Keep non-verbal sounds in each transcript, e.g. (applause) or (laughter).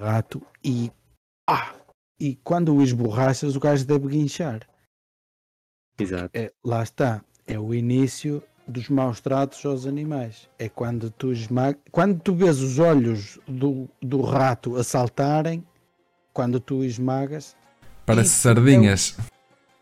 rato e. Ah! E quando o esborrachas, o gajo deve guinchar. Exato. É, lá está. É o início dos maus tratos aos animais. É quando tu esmaga... quando tu vês os olhos do, do rato a saltarem, quando tu esmagas, Parece Isso sardinhas.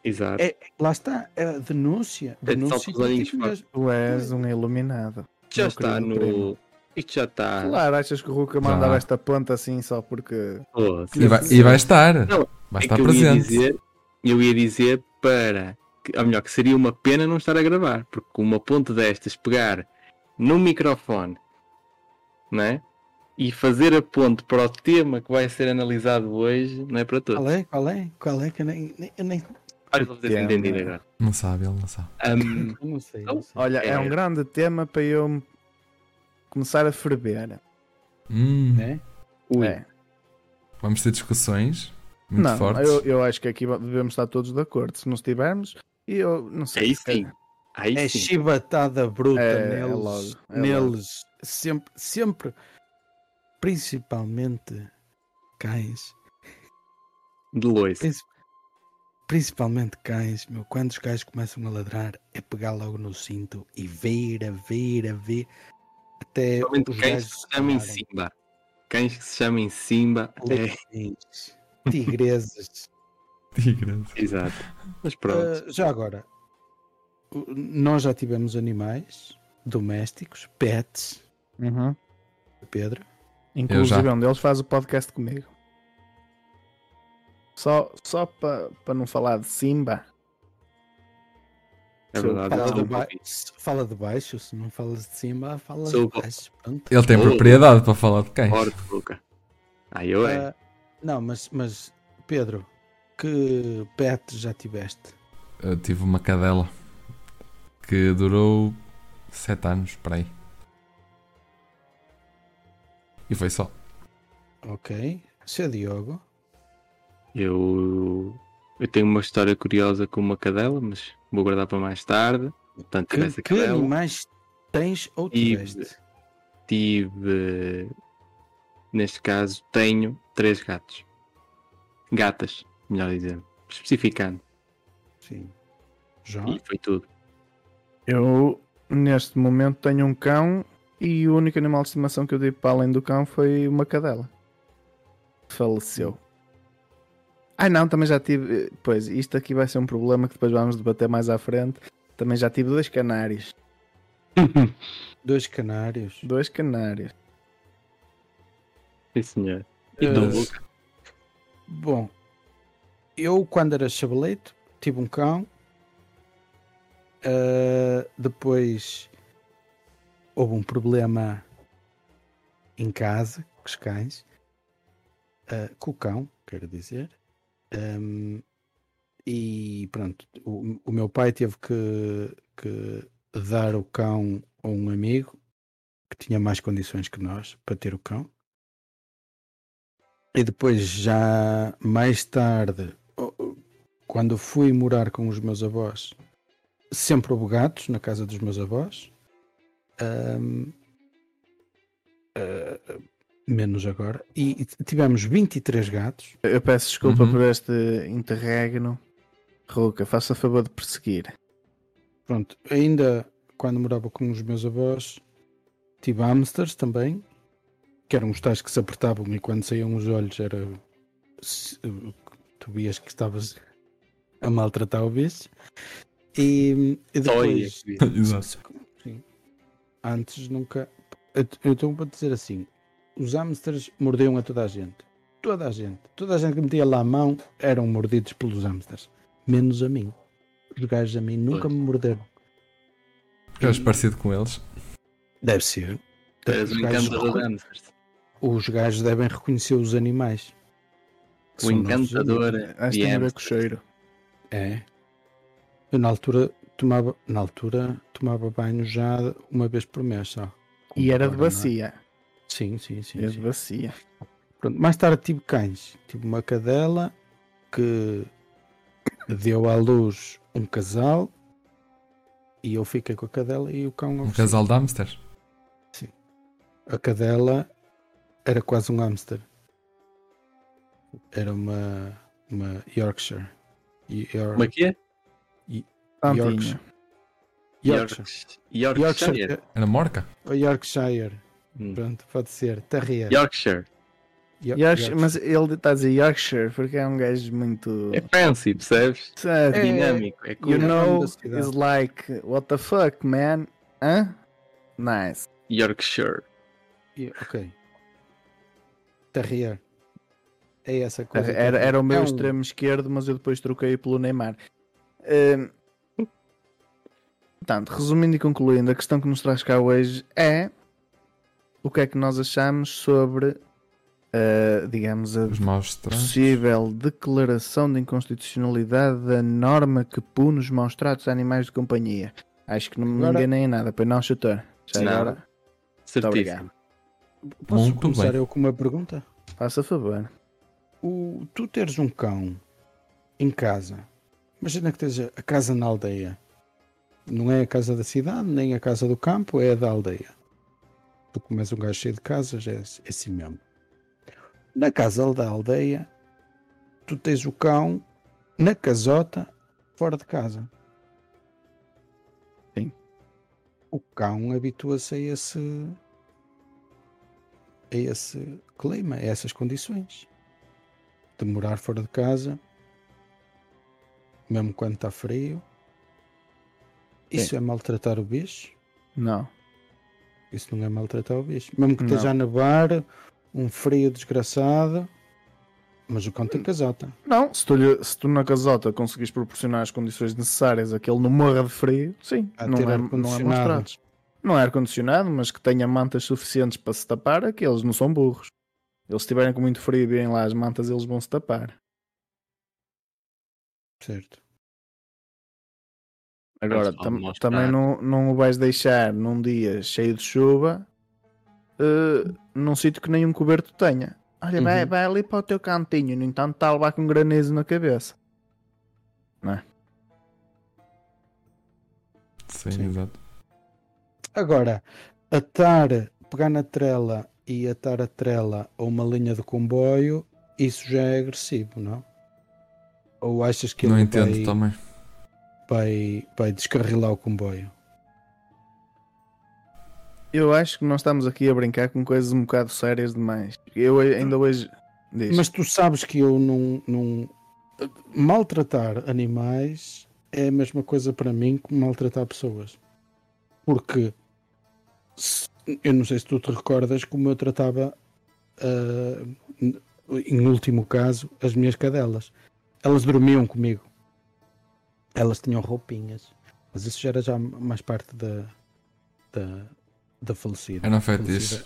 Exato. é, lá está, é a denúncia. É de denúncia tipo mesmo. Tu és um iluminado. já está querido primo. Isto já está. Claro, achas que o Ruka mandava esta ponta assim só porque. Oh, E vai, e vai estar. Não, vai é estar que eu ia presente. dizer, eu ia dizer para. que- Ou melhor, que seria uma pena não estar a gravar, porque uma ponte destas pegar no microfone, não é? E fazer a ponte para o tema que vai ser analisado hoje, não é para todos. Qual é? Qual é? Qual é que eu nem, nem, eu nem Olha, agora. Não sabe, ele não sabe. Eu não sei. Então, Não sei. Olha, é, É. um grande tema para eu começar a ferver. Hum, Né? ui, É. Vamos ter discussões muito Não, fortes. eu, eu acho que aqui devemos estar todos de acordo. Se não estivermos, eu não sei. aí se sim. Aí É sim. É, chibatada bruta é neles, logo, é neles sempre, sempre, principalmente cães, De. Princi- principalmente cães, meu, quando os cães começam a ladrar, é pegar logo no cinto e ver, a ver, a ver, até Principalmente os cães que se chamem. Simba. Cães que se chamem Simba. É, Leões, tigresas. Tigres. (laughs) exato. Mas pronto. Ah, já agora, nós já tivemos animais domésticos, pets, Uhum. Pedro. Inclusive, um deles faz o podcast comigo. Só, só para não falar de Simba. É verdade. Fala de, ba- fala de baixo, se não falas de cima, fala Sou de baixo. Pronto. Ele tem Oh. propriedade para falar de cães. Forte, Luca. Aí eu é. Não, mas, mas Pedro, que pet já tiveste? Eu tive uma cadela que durou sete anos, para aí. E foi só. Ok. Seu Diogo. Eu, eu tenho uma história curiosa com uma cadela, mas vou guardar para mais tarde. Portanto, Que, essa que cadela. animais tens ou Tive. tiveste? Tive, neste caso, tenho três gatos. Gatas, melhor dizendo. Especificando. Sim. João? E foi tudo. Eu, neste momento, tenho um cão e o único animal de estimação que eu tive para além do cão foi uma cadela. Faleceu. Ai não, também já tive. Pois, isto aqui vai ser um problema que depois vamos debater mais à frente. Também já tive dois canários. (laughs) Dois canários. Dois canários. Sim, senhor. E Eh, tu, Luca? Bom, eu quando era chavalete tive um cão. Ah, depois houve um problema em casa com os cães. ah, com o cão, quero dizer. Ahm, e pronto, o, o meu pai teve que, que dar o cão a um amigo que tinha mais condições que nós para ter o cão. E depois, já mais tarde, quando fui morar com os meus avós, sempre houve gatos na casa dos meus avós. Ahm, ah, menos agora. E, e tivemos 23 gatos. Eu peço desculpa Uhum. por este interregno. Ruca, faça favor de perseguir. Pronto, ainda quando morava com os meus avós, tive hamsters também, que eram os tais que se apertavam e quando saíam os olhos era. Tu vias que estavas a maltratar o bicho. E, e depois. (laughs) Exato. Sim. Antes nunca. Eu eu estou para dizer assim: os hamsters mordiam a toda a gente. Toda a gente. Toda a gente que metia lá a mão eram mordidos pelos hamsters. Menos a mim. Os gajos a mim nunca Pois. me morderam. Ficas parecido com eles. Deve ser. Os um gajos, os gajos devem reconhecer os animais. O encantador. Acho que tem a ver hamsters. com o cheiro. É. Eu na altura tomava. Na altura tomava banho já uma vez por mês só. E era de bacia. Sim, sim, sim. Era sim. de bacia. Pronto, mais tarde tive cães. Tive uma cadela que deu à luz um casal e eu fiquei com a cadela e o cão Um casal de hamsters. A cadela era quase um hamster. Era uma, uma Yorkshire. Yor- Como é que é? Yorkshire. Yorkshire. Yorkshire. Yorkshire. Yorkshire. Era Morca? Yorkshire. Hum. Pronto, pode ser. Terrier. Yorkshire. Yo- Yorkshire, mas ele está a dizer Yorkshire porque é um gajo muito. É fancy, percebes? Sabe? É, Dinâmico. É cool. you é know, cidade. it's like, what the fuck, man? Hã? Nice. Yorkshire. Yo- Ok. Terrier. É essa coisa. Era, era o meu é um- extremo esquerdo, mas eu depois troquei pelo Neymar. Hum, Portanto, resumindo e concluindo, a questão que nos traz cá hoje é o que é que nós achamos sobre, eh, digamos, a possível declaração de inconstitucionalidade da norma que pune os maus tratos a animais de companhia. Acho que não me Agora- enganei em nada, pois não, chutor. Já Não. agora, Certíssimo. obrigado. Posso Muito começar bem. eu com uma pergunta? faça favor. O, tu teres um cão em casa, imagina que tens a a casa na aldeia. Não é a casa da cidade, nem a casa do campo, é a da aldeia. Tu comes um gajo cheio de casas, é, é assim mesmo. Na casa da aldeia, tu tens o cão na casota, fora de casa. Sim. O cão habitua-se a esse a esse clima, a essas condições de morar fora de casa, mesmo quando está frio. Isso é maltratar o bicho? Não. Isso não é maltratar o bicho. Mesmo que Não. esteja a nevar, um frio desgraçado, mas o cão tem casota. Não, se tu, lhe- se tu na casota conseguires proporcionar as condições necessárias a que ele não morra de frio, sim, A não é, não é mostrado. Não é ar-condicionado, mas que tenha mantas suficientes para se tapar, é que eles não são burros. Eles se estiverem com muito frio e virem lá as mantas, eles vão se tapar. Certo. Agora, tam- também não, não o vais deixar num dia cheio de chuva eh, num sítio que nenhum coberto tenha. Olha, vai, Uhum. vai ali para o teu cantinho, no entanto está a levar com granizo na cabeça. Sim, Sim. exato. Agora, atar, pegar na trela e atar a trela a uma linha de comboio, isso já é agressivo, não? Ou achas que Não ele entendo vai, também. Vai, vai descarrilar o comboio? Eu acho que nós estamos aqui a brincar com coisas um bocado sérias demais. Eu ainda hoje. Diz. Mas tu sabes que eu não, não. Maltratar animais é a mesma coisa para mim que maltratar pessoas. Porque se- eu não sei se tu te recordas como eu tratava, n- em último caso, as minhas cadelas. Elas dormiam comigo. Elas tinham roupinhas. Mas isso já era já mais parte da, da, da falecida. Era um fetiche.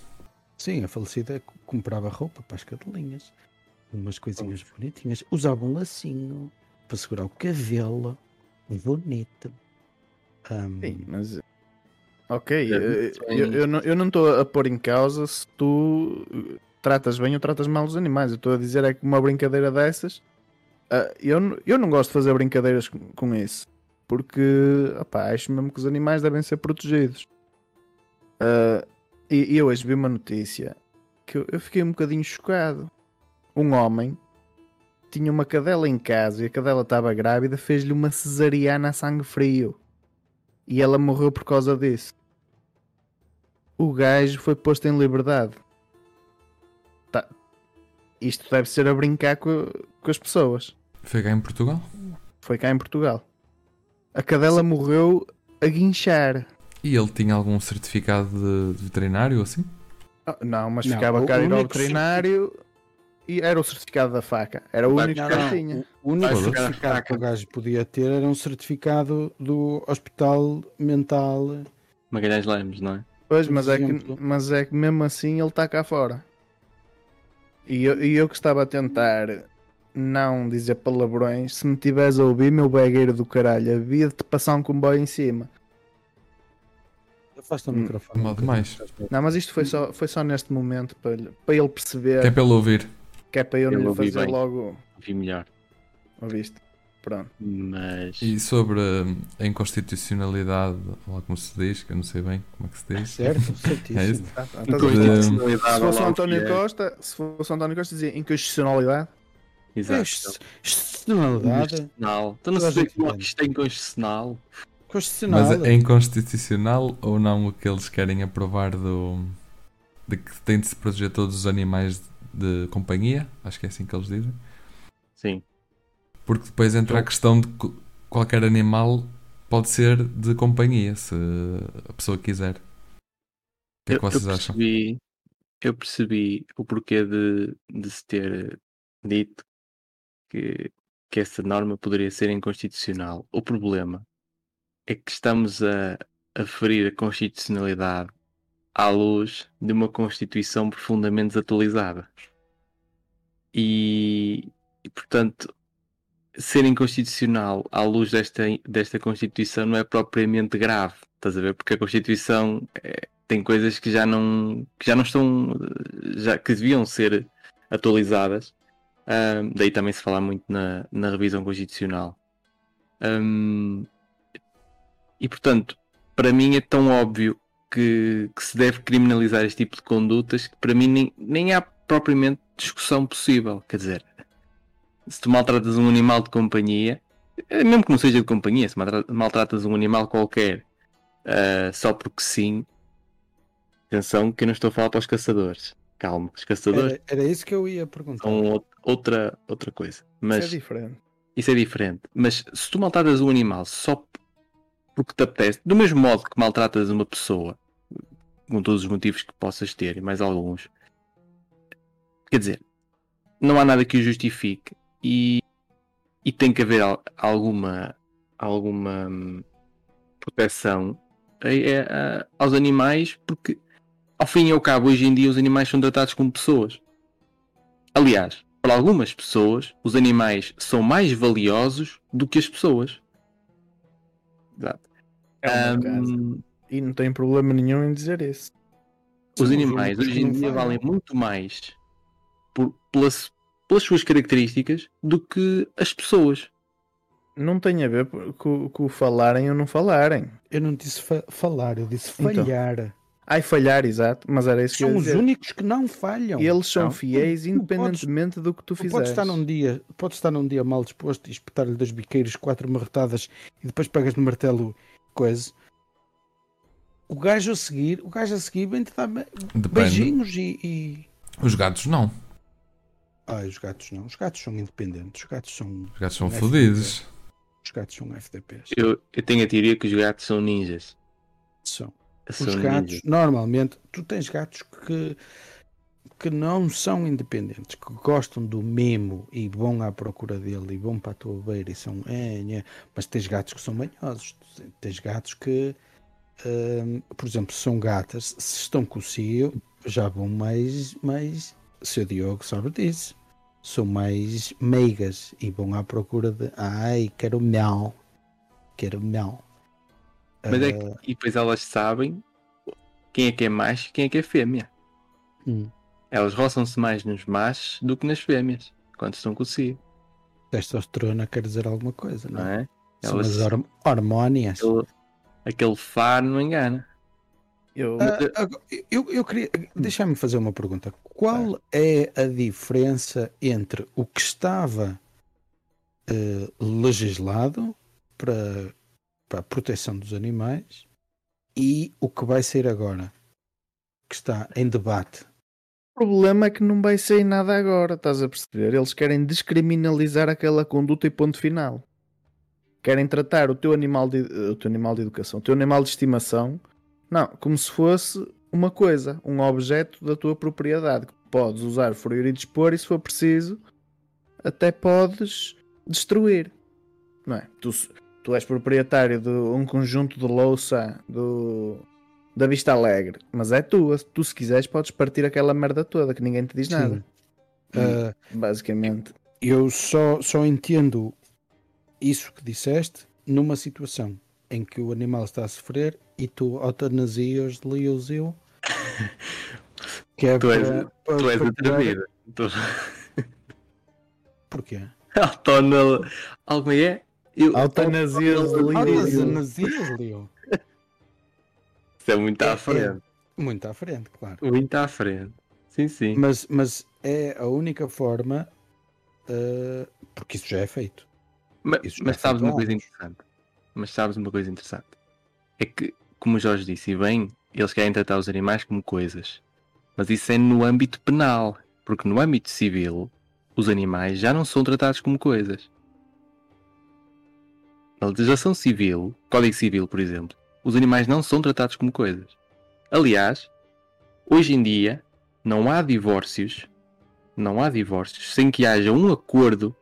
Sim, a falecida co- comprava roupa para as cadelinhas. Umas coisinhas bonitinhas. Usava um lacinho para segurar o cabelo. Bonito. Ahm, Sim, mas. Ok, É, eu, eu não- eu não estou a pôr em causa se tu tratas bem ou tratas mal os animais. Eu estou a dizer é que uma brincadeira dessas. Ah, eu, eu não gosto de fazer brincadeiras com, com isso. Porque opá, acho mesmo que os animais devem ser protegidos. Ah, e, eu hoje vi uma notícia que eu, eu fiquei um bocadinho chocado. Um homem tinha uma cadela em casa e a cadela estava grávida, fez-lhe uma cesariana a sangue frio. E ela morreu por causa disso. O gajo foi posto em liberdade. Tá. Isto deve ser a brincar co- com, as pessoas. Foi cá em Portugal? Foi cá em Portugal. A cadela morreu a guinchar. E ele tinha algum certificado de, de veterinário ou assim? Ah, Não, mas Não, ficava o cá a ir ao único veterinário e era o certificado da faca. Era o Vai único que não, ele tinha. O único Vai certificado que o gajo podia ter era um certificado do Hospital Mental. Magalhães Lemos, não é? Pois, mas é, que, mas é que mesmo assim ele está cá fora. E eu, e eu que estava a tentar não dizer palavrões, se me tivesse a ouvir, meu begueiro do caralho, havia de te passar um comboio em cima. Afasta o Hum, microfone. mal demais. Não, mas isto foi só, foi só neste momento para, lhe- para ele perceber Que é para ele ouvir. que é para eu não lhe fazer bem. logo. Vi melhor. Ouviste? Pronto. Mas. E sobre hum, a inconstitucionalidade, ou como se diz, que eu não sei bem como é que se diz. Certo, (laughs) certíssimo. É isso. Tá, tá, a ver? Inconstitucionalidade. Se fosse o António é. Costa, se fosse o António Costa, dizia inconstitucionalidade. Exato. Constitucionalidade. Constitucional. Então não Toda a se vê gente como é que isto é inconstitucional. Constitucional. Mas é inconstitucional ou não o que eles querem aprovar do. de que tem de se proteger todos os animais de companhia? Acho que é assim que eles dizem. Sim. Porque depois entra a questão de que qualquer animal pode ser de companhia, se a pessoa quiser. O que é que Eu- vocês eu acham? percebi, Eu percebi o porquê de, de se ter dito que, que essa norma poderia ser inconstitucional. O problema é que estamos a, a ferir a constitucionalidade à luz de uma Constituição profundamente desatualizada. E, e, portanto, ser inconstitucional à luz desta, desta Constituição não é propriamente grave, estás a ver? Porque a Constituição eh, tem coisas que já não, que já não estão, eh, já, que deviam ser atualizadas. Ahm, daí também se falar muito na, na revisão constitucional. Ahm, e portanto, para mim é tão óbvio que, que se deve criminalizar este tipo de condutas que para mim nem, nem há propriamente discussão possível. Quer dizer, se tu maltratas um animal de companhia, eh, mesmo que não seja de companhia, se maltra- maltratas um animal qualquer ah, só porque sim, atenção que eu não estou a falar para os caçadores. Calma, os caçadores Era, era isso que eu ia perguntar. são ou- outra, outra coisa. Mas Isso é diferente. isso é diferente. Mas se tu maltratas um animal só porque te apetece, do mesmo modo que maltratas uma pessoa, com todos os motivos que possas ter, e mais alguns, quer dizer, não há nada que o justifique e, e tem que haver al- alguma, alguma hum, proteção a- a- a- aos animais, porque ao fim e ao cabo, hoje em dia, os animais são tratados como pessoas. Aliás, para algumas pessoas, os animais são mais valiosos do que as pessoas. Exato. É uma casa. Ahm, E não tem problema nenhum em dizer isso. os animais hoje em dia valem muito mais por- pelas, pelas suas características do que as pessoas. Não tem a ver com, com o falarem ou não falarem. Eu não disse fa- falar, eu disse Então. Ai, falhar, exato. Mas era isso que eu São os dizer. únicos que não falham. E eles são Não. fiéis Tu- independentemente do que tu Tu fizeres. podes estar num dia, podes estar num dia mal disposto e espetar-lhe dois biqueiros, quatro marretadas e depois pegas no martelo coisa. O gajo a seguir, o gajo a seguir vem-te dar be- Depende. beijinhos e, e- Os gatos não. Ah, os gatos não. Os gatos são independentes. Os gatos são. Os gatos são fodidos. Os gatos são FDPs. Eu, eu tenho a teoria que os gatos são ninjas. São. São Os gatos, normalmente, tu tens gatos que, que não são independentes, que gostam do mimo e vão à procura dele e vão para a tua beira e são. É, é, mas tens gatos que são manhosos. Tens gatos que, hum, por exemplo, são gatas, se estão com o cio, já vão mais. mais seu Diogo sabe disso. São mais meigas e vão à procura de. Ai, quero mel. Quero mel. Mas é que, e depois elas sabem quem é que é macho e quem é que é fêmea. hum. Elas roçam-se mais nos machos do que nas fêmeas, quando estão com o cio, testosterona quer dizer alguma coisa, não não é? é? São Elas- as horm- hormónias. Aquele, aquele faro não engana. Eu, Ah, agora, eu, eu queria. Deixa-me fazer uma pergunta. Qual é a diferença entre o que estava eh, legislado para, para a proteção dos animais e o que vai ser agora? Que está em debate. O problema é que não vai sair nada agora, estás a perceber? Eles querem descriminalizar aquela conduta e ponto final. Querem tratar o teu animal de, o teu animal de educação, o teu animal de estimação, não, como se fosse uma coisa, um objeto da tua propriedade que podes usar, ferir e dispor e se for preciso, até podes destruir. Não é? Tu, tu és proprietário de um conjunto de louça do, da Vista Alegre, mas é tua. Tu, se quiseres, podes partir aquela merda toda que ninguém te diz nada. Ah, Basicamente, eu só, só entendo isso que disseste numa situação em que o animal está a sofrer e tu eutanasias o zio. (laughs) Que é Tu és- para- Tu és atrevida. Tu... (laughs) Porquê? Autónomo. Algo é? Eu... Eutanasias, Leo. Isso é muito É, à frente. Muito à frente, claro. Muito à frente. Sim, sim. Mas, mas é a única forma uh, porque isso já é feito. Mas, mas foi sabes uma há coisa interessante. Mas sabes uma coisa interessante. É que, como o Jorge disse, e bem, eles querem tratar os animais como coisas. Mas isso é no âmbito penal. Porque no âmbito civil, os animais já não são tratados como coisas. Na legislação civil, Código Civil, por exemplo, os animais não são tratados como coisas. Aliás, hoje em dia, não há divórcios, não há divórcios sem que haja um acordo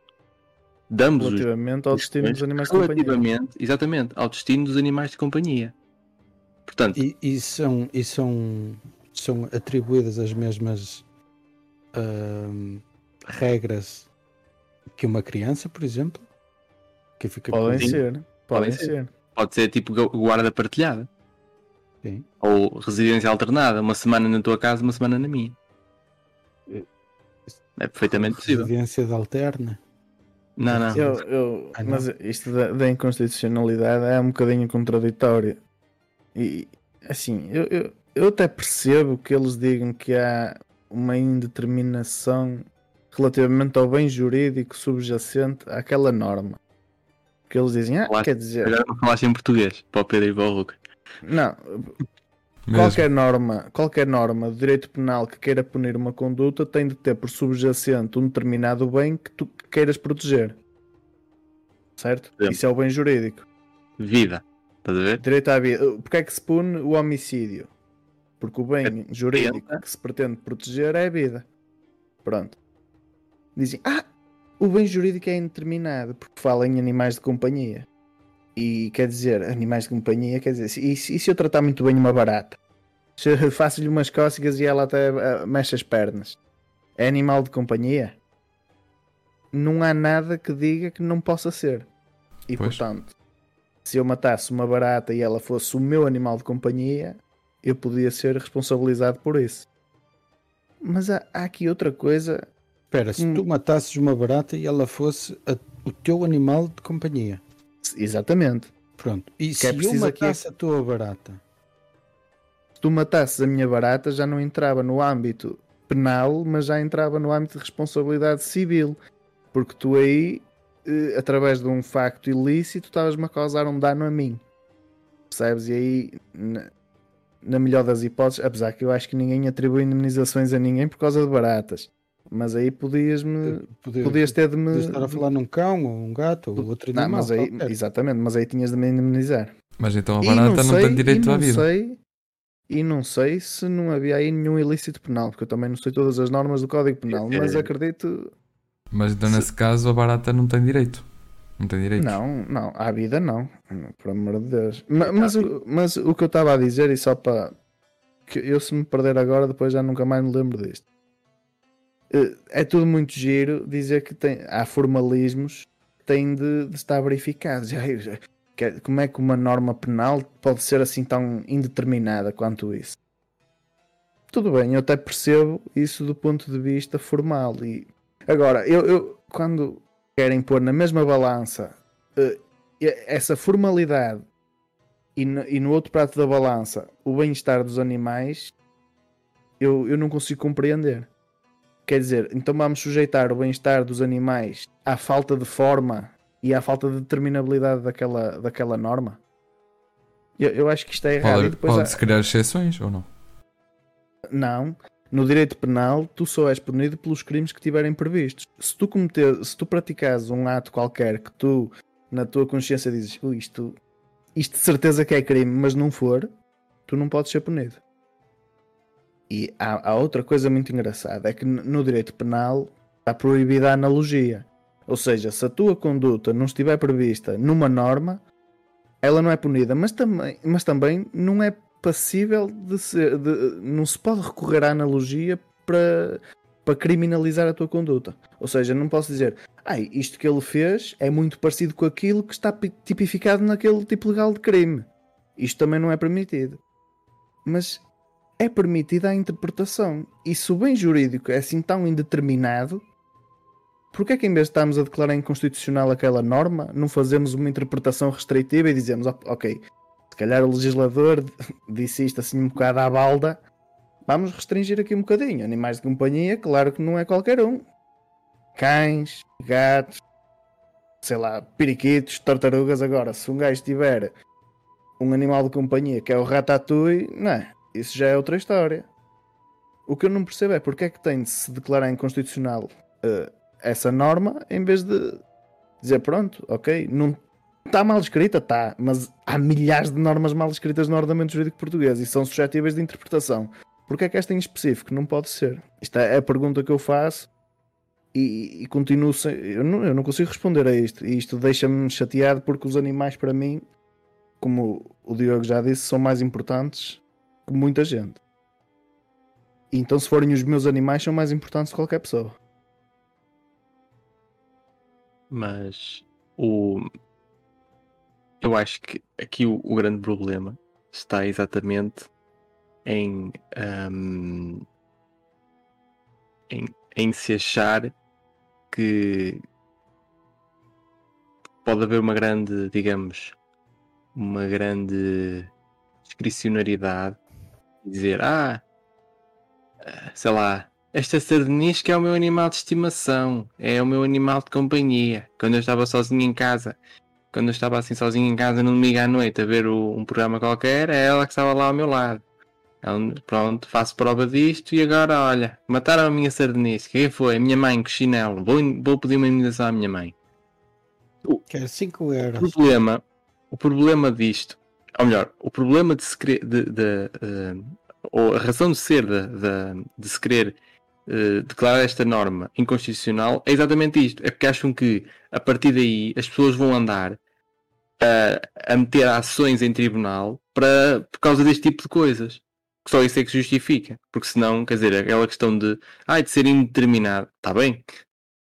de ambos os Relativamente ao destino dos animais de companhia. exatamente, ao destino dos animais de companhia. Portanto, E, e são, e são, são atribuídas as mesmas ahm, regras que uma criança, por exemplo, que fica Podem com- ser. Podem Podem ser. ser. pode ser tipo gu- guarda partilhada Sim. ou residência alternada, uma semana na tua casa, uma semana na minha. É perfeitamente possível. residência alterna. Não, não. Eu, eu- Ah, não? mas isto da, da inconstitucionalidade é um bocadinho contraditório. E assim, eu, eu, eu até percebo que eles digam que há uma indeterminação relativamente ao bem jurídico subjacente àquela norma. Que eles dizem, ah, Claro. quer dizer, Agora não falaste em português para o Pedro e para o Hulk. não, Mesmo. qualquer norma, qualquer norma de direito penal que queira punir uma conduta tem de ter por subjacente um determinado bem que tu queiras proteger. Certo? Sim. Isso é o bem jurídico. Vida. Estás a ver? Direito à vida. Porquê é que se pune o homicídio? Porque o bem jurídico pena. que se pretende proteger é a vida. Pronto. Dizem, ah, o bem jurídico é indeterminado porque fala em animais de companhia. E quer dizer, animais de companhia, quer dizer, e, se- e se eu tratar muito bem uma barata? Se eu faço-lhe umas cócegas e ela até ah, mexe as pernas. É animal de companhia? Não há nada que diga que não possa ser. E Pois. portanto, se eu matasse uma barata e ela fosse o meu animal de companhia, eu podia ser responsabilizado por isso. Mas há, há aqui outra coisa. Espera, se Hum. tu matasses uma barata e ela fosse a- o teu animal de companhia. Exatamente. Pronto. E Que se é eu matasse a tua barata? Se tu matasses a minha barata, já não entrava no âmbito penal, mas já entrava no âmbito de responsabilidade civil. Porque tu aí, eh, através de um facto ilícito, estavas-me a causar um dano a mim. Percebes? E aí, na, na melhor das hipóteses, apesar que eu acho que ninguém atribui indemnizações a ninguém por causa de baratas. Mas aí podias-me. Poder- Podias ter de me. podias estar a falar num cão ou um gato ou outro Não, animal. mas aí, qualquer. exatamente, mas aí tinhas de me indemnizar. Mas então a barata não, sei- tem direito e à não vida. Sei, e não sei se não havia aí nenhum ilícito penal, porque eu também não sei todas as normas do Código Penal, É. mas acredito. Mas então nesse caso a barata não tem direito. Não tem direito. Não, não, à vida não, por amor de Deus. Ma- Mas, o- mas o que eu estava a dizer, e só para. que eu se me perder agora, depois já nunca mais me lembro disto. Eh, É tudo muito giro dizer que tem, há formalismos que têm de, de estar verificados. (laughs) Já- já- Como é que uma norma penal pode ser assim tão indeterminada quanto isso? Tudo bem, eu até percebo isso do ponto de vista formal. E agora, eu, eu quando querem pôr na mesma balança eh, essa formalidade e no, e no outro prato da balança o bem-estar dos animais, eu, eu não consigo compreender. Quer dizer, então vamos sujeitar o bem-estar dos animais à falta de forma e à falta de determinabilidade daquela, daquela norma? Eu, eu acho que isto é errado. e Pode- depois há- Pode-se criar exceções ou não? não. No direito penal, tu só és punido pelos crimes que tiverem previstos. Se tu cometer, se tu praticares um ato qualquer que tu, na tua consciência, dizes "Ui, isto, isto de certeza que é crime, mas não for, tu não podes ser punido. E há, há outra coisa muito engraçada: é que no direito penal está proibida a analogia. Ou seja, se a tua conduta não estiver prevista numa norma, ela não é punida, mas também, mas também não é passível de ser. de- não se pode recorrer à analogia para, para criminalizar a tua conduta. Ou seja, não posso dizer, ai, isto que ele fez é muito parecido com aquilo que está pi- tipificado naquele tipo legal de crime. Isto também não é permitido. Mas é permitida a interpretação. E se o bem jurídico é assim tão indeterminado, Porquê é que em vez de estarmos a declarar inconstitucional aquela norma, não fazemos uma interpretação restritiva e dizemos, "Ok, se calhar o legislador (laughs) disse isto assim um bocado à balda, vamos restringir aqui um bocadinho. Animais de companhia, claro que não é qualquer um. cães, gatos, sei lá, periquitos, tartarugas. Agora, se um gajo tiver um animal de companhia que é o ratatouille, não é? Isso já é outra história. O que eu não percebo é porque é que tem de se declarar inconstitucional uh, essa norma em vez de dizer pronto, ok, não está mal escrita, está, mas há milhares de normas mal escritas no ordenamento jurídico português e são suscetíveis de interpretação. Porque é que esta em específico não pode ser? Isto é a pergunta que eu faço e, e continuo sem. Eu não, eu não consigo responder a isto. E isto deixa-me chateado porque os animais, para mim, como o Diogo já disse, são mais importantes que muita gente. Então, se forem os meus animais, são mais importantes que qualquer pessoa. Mas o. Eu acho que aqui o, o grande problema está exatamente em, um, em, em se achar que pode haver uma grande, digamos, uma grande discricionariedade dizer, ah, sei lá, esta sardinisca é o meu animal de estimação, é o meu animal de companhia. Quando eu estava sozinho em casa, quando eu estava assim sozinho em casa no domingo à noite a ver o, um programa qualquer, é ela que estava lá ao meu lado. Então, pronto, faço prova disto e agora, olha, mataram a minha sardinisca. Quem foi? A minha mãe com chinelo. Vou, vou pedir uma indenização à minha mãe. Quero 5 euros. O problema, o problema disto, ou melhor, o problema de se querer, de, de, uh, ou a razão de ser de, de, se querer uh, declarar esta norma inconstitucional é exatamente isto. É porque acham que a partir daí as pessoas vão andar a, a meter ações em tribunal para, por causa deste tipo de coisas só isso é que justifica. Porque senão, quer dizer, aquela questão de, ah, de ser indeterminado, está bem,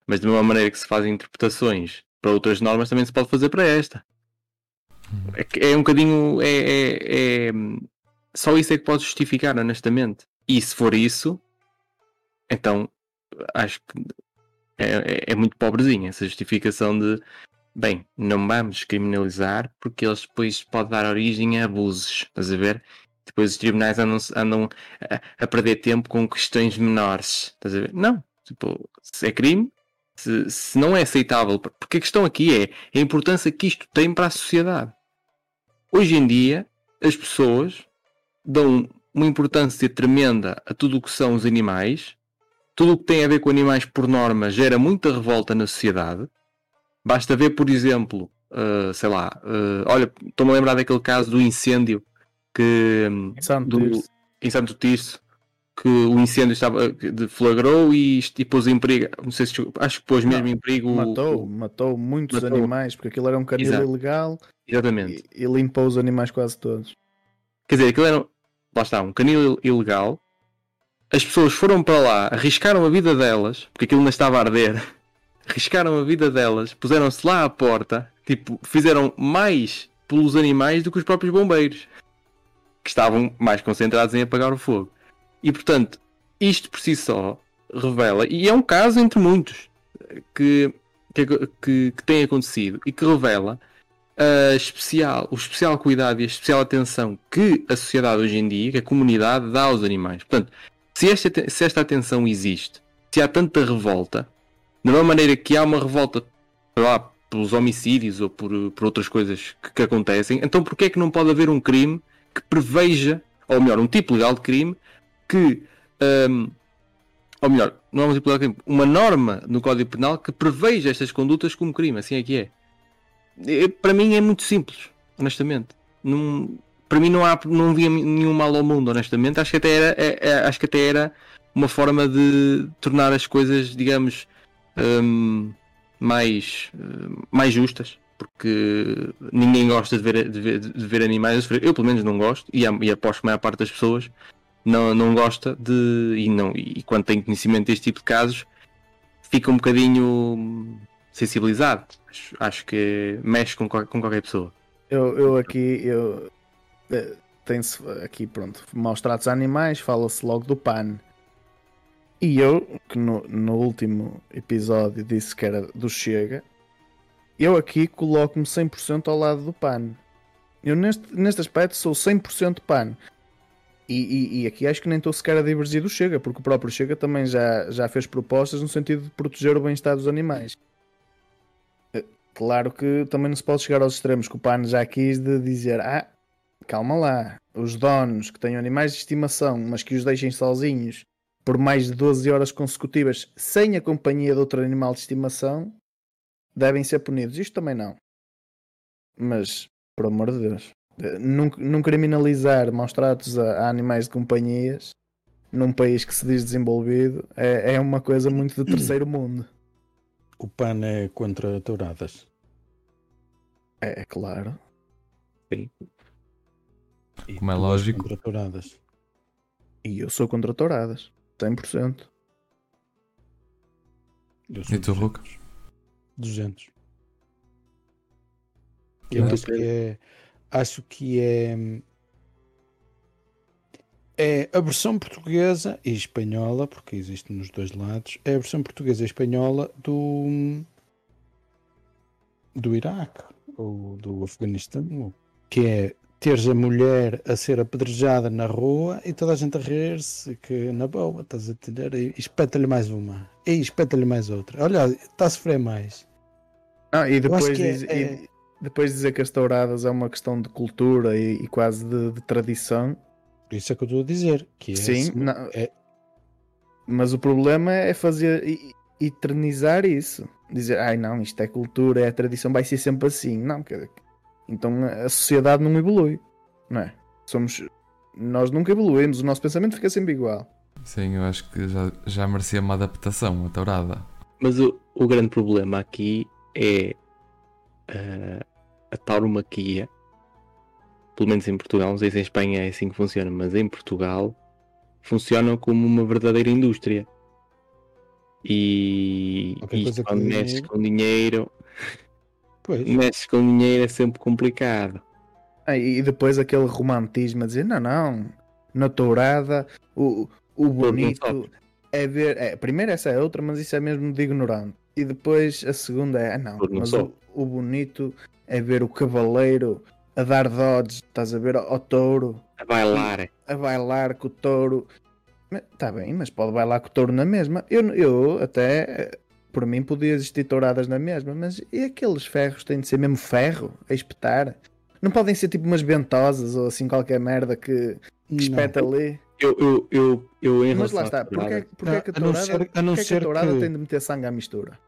mas de uma maneira que se fazem interpretações para outras normas também se pode fazer para esta. É, é um bocadinho. É, é, é, só isso é que pode justificar, honestamente. E se for isso, então acho que é, é, é muito pobrezinha essa justificação de bem, não vamos criminalizar porque eles depois pode dar origem a abusos. Estás a ver? Depois os tribunais andam, andam a, a, perder tempo com questões menores. Estás a ver? Não. Tipo, se é crime, se, se não é aceitável. Porque a questão aqui é a importância que isto tem para a sociedade. Hoje em dia, as pessoas dão uma importância tremenda a tudo o que são os animais. Tudo o que tem a ver com animais, por norma, gera muita revolta na sociedade. Basta ver, por exemplo, uh, sei lá, uh, olha, estou-me a lembrar daquele caso do incêndio que Santo do, Tirso. em Santo Tirso que o incêndio estava deflagrou e, e pôs em perigo, não sei se acho que pôs Não, mesmo em perigo Matou, o- matou muitos matou. animais, porque aquilo era um canil Exato. ilegal exatamente. e, e limpou os animais quase todos. Quer dizer, aquilo era lá está, um canil ilegal. As pessoas foram para lá, arriscaram a vida delas, porque aquilo ainda estava a arder. (laughs) Arriscaram a vida delas, puseram-se lá à porta, tipo, fizeram mais pelos animais do que os próprios bombeiros, que estavam mais concentrados em apagar o fogo. E portanto, isto por si só revela, e é um caso entre muitos que, que, que, que tem acontecido e que revela a especial, o especial cuidado e a especial atenção que a sociedade hoje em dia, que a comunidade dá aos animais. Portanto, se esta, se esta atenção existe, se há tanta revolta, da mesma maneira que há uma revolta lá, pelos homicídios ou por, por outras coisas que, que acontecem, então porquê é que não pode haver um crime que preveja, ou melhor, um tipo legal de crime que, hum, ou melhor, não é um tipo de crime, uma norma no Código Penal que preveja estas condutas como crime, assim é que é. Eh, Para mim é muito simples, honestamente. Para mim não há não via nenhum mal ao mundo, honestamente. Acho que até era, é- é- acho que até era uma forma de tornar as coisas, digamos, hum, mais, mais justas. Porque ninguém gosta de ver, de ver, de ver animais. Eu, pelo menos, não gosto. E, e aposto que a maior parte das pessoas não, não gosta de. E, não, e quando tem conhecimento deste tipo de casos, fica um bocadinho sensibilizado. Acho, acho que mexe com, com qualquer pessoa. Eu, eu aqui, eu eh, tem-se aqui, pronto, maus tratos a animais, fala-se logo do PAN. E eu, que no, no último episódio disse que era do Chega, eu aqui coloco-me 100% ao lado do PAN. Eu neste, neste aspecto sou 100% PAN. E, e- e aqui acho que nem estou sequer a divergir do Chega, porque o próprio Chega também já, já fez propostas no sentido de proteger o bem-estar dos animais. Eh, Claro que também não se pode chegar aos extremos que o PAN já quis de dizer: ah, calma lá, os donos que tenham animais de estimação, mas que os deixem sozinhos por mais de 12 horas consecutivas sem a companhia de outro animal de estimação devem ser punidos. Isto também não. Mas, por amor de Deus, não, não criminalizar maus tratos a, a animais de companhias num país que se diz desenvolvido é, é uma coisa muito de terceiro mundo. O PAN é contra touradas. É, é claro. E Como é lógico. Contra touradas. E eu sou contra touradas. 100%. Eu sou E tu, 200. Ruca? 200. E Eu acho que é. Acho que é. É a versão portuguesa e espanhola, porque existe nos dois lados, é a versão portuguesa e espanhola do. do Iraque ou do Afeganistão, que é teres a mulher a ser apedrejada na rua e toda a gente a rir-se, que na boa, estás a entender? E espeta-lhe mais uma, e espeta-lhe mais outra. Olha, está a sofrer mais. Ah, e depois, é- é- e depois dizer que as touradas é uma questão de cultura e, e quase de, de tradição. Isso é que eu estou a dizer. Que é Sim, assim, não- é- Mas o problema é fazer eternizar isso. Dizer, ai não, isto é cultura, é tradição, vai ser sempre assim. Não, quer dizer, então a sociedade não evolui, não é? Somos, nós nunca evoluímos, o nosso pensamento fica sempre igual. Sim, eu acho que já, já merecia uma adaptação, a tourada. Mas o, o grande problema aqui é eh, a tauromaquia. Pelo menos em Portugal, não sei se em Espanha é assim que funciona, mas em Portugal funciona como uma verdadeira indústria. E quando com mexes com dinheiro, Pois. mexes com dinheiro é sempre complicado. Ah, e depois aquele romantismo a dizer, não, não, na tourada o, o bonito é ver. É, primeiro essa é outra, mas isso é mesmo de ignorante. E depois a segunda é, ah, não, mas o, o bonito é ver o cavaleiro a dar dodges, estás a ver, ao, touro, A bailar. a bailar com o touro. Está bem, mas pode bailar com o touro na mesma. Eu, eu até, por mim, podia existir touradas na mesma, mas e aqueles ferros têm de ser mesmo ferro a espetar? Não podem ser tipo umas ventosas ou assim qualquer merda que, que espeta ali. Eu, eu, eu, eu em Mas lá está, porque, é- porque é que a A não tourada, ser- a não porque é que a ser tourada que- tem de meter sangue à mistura?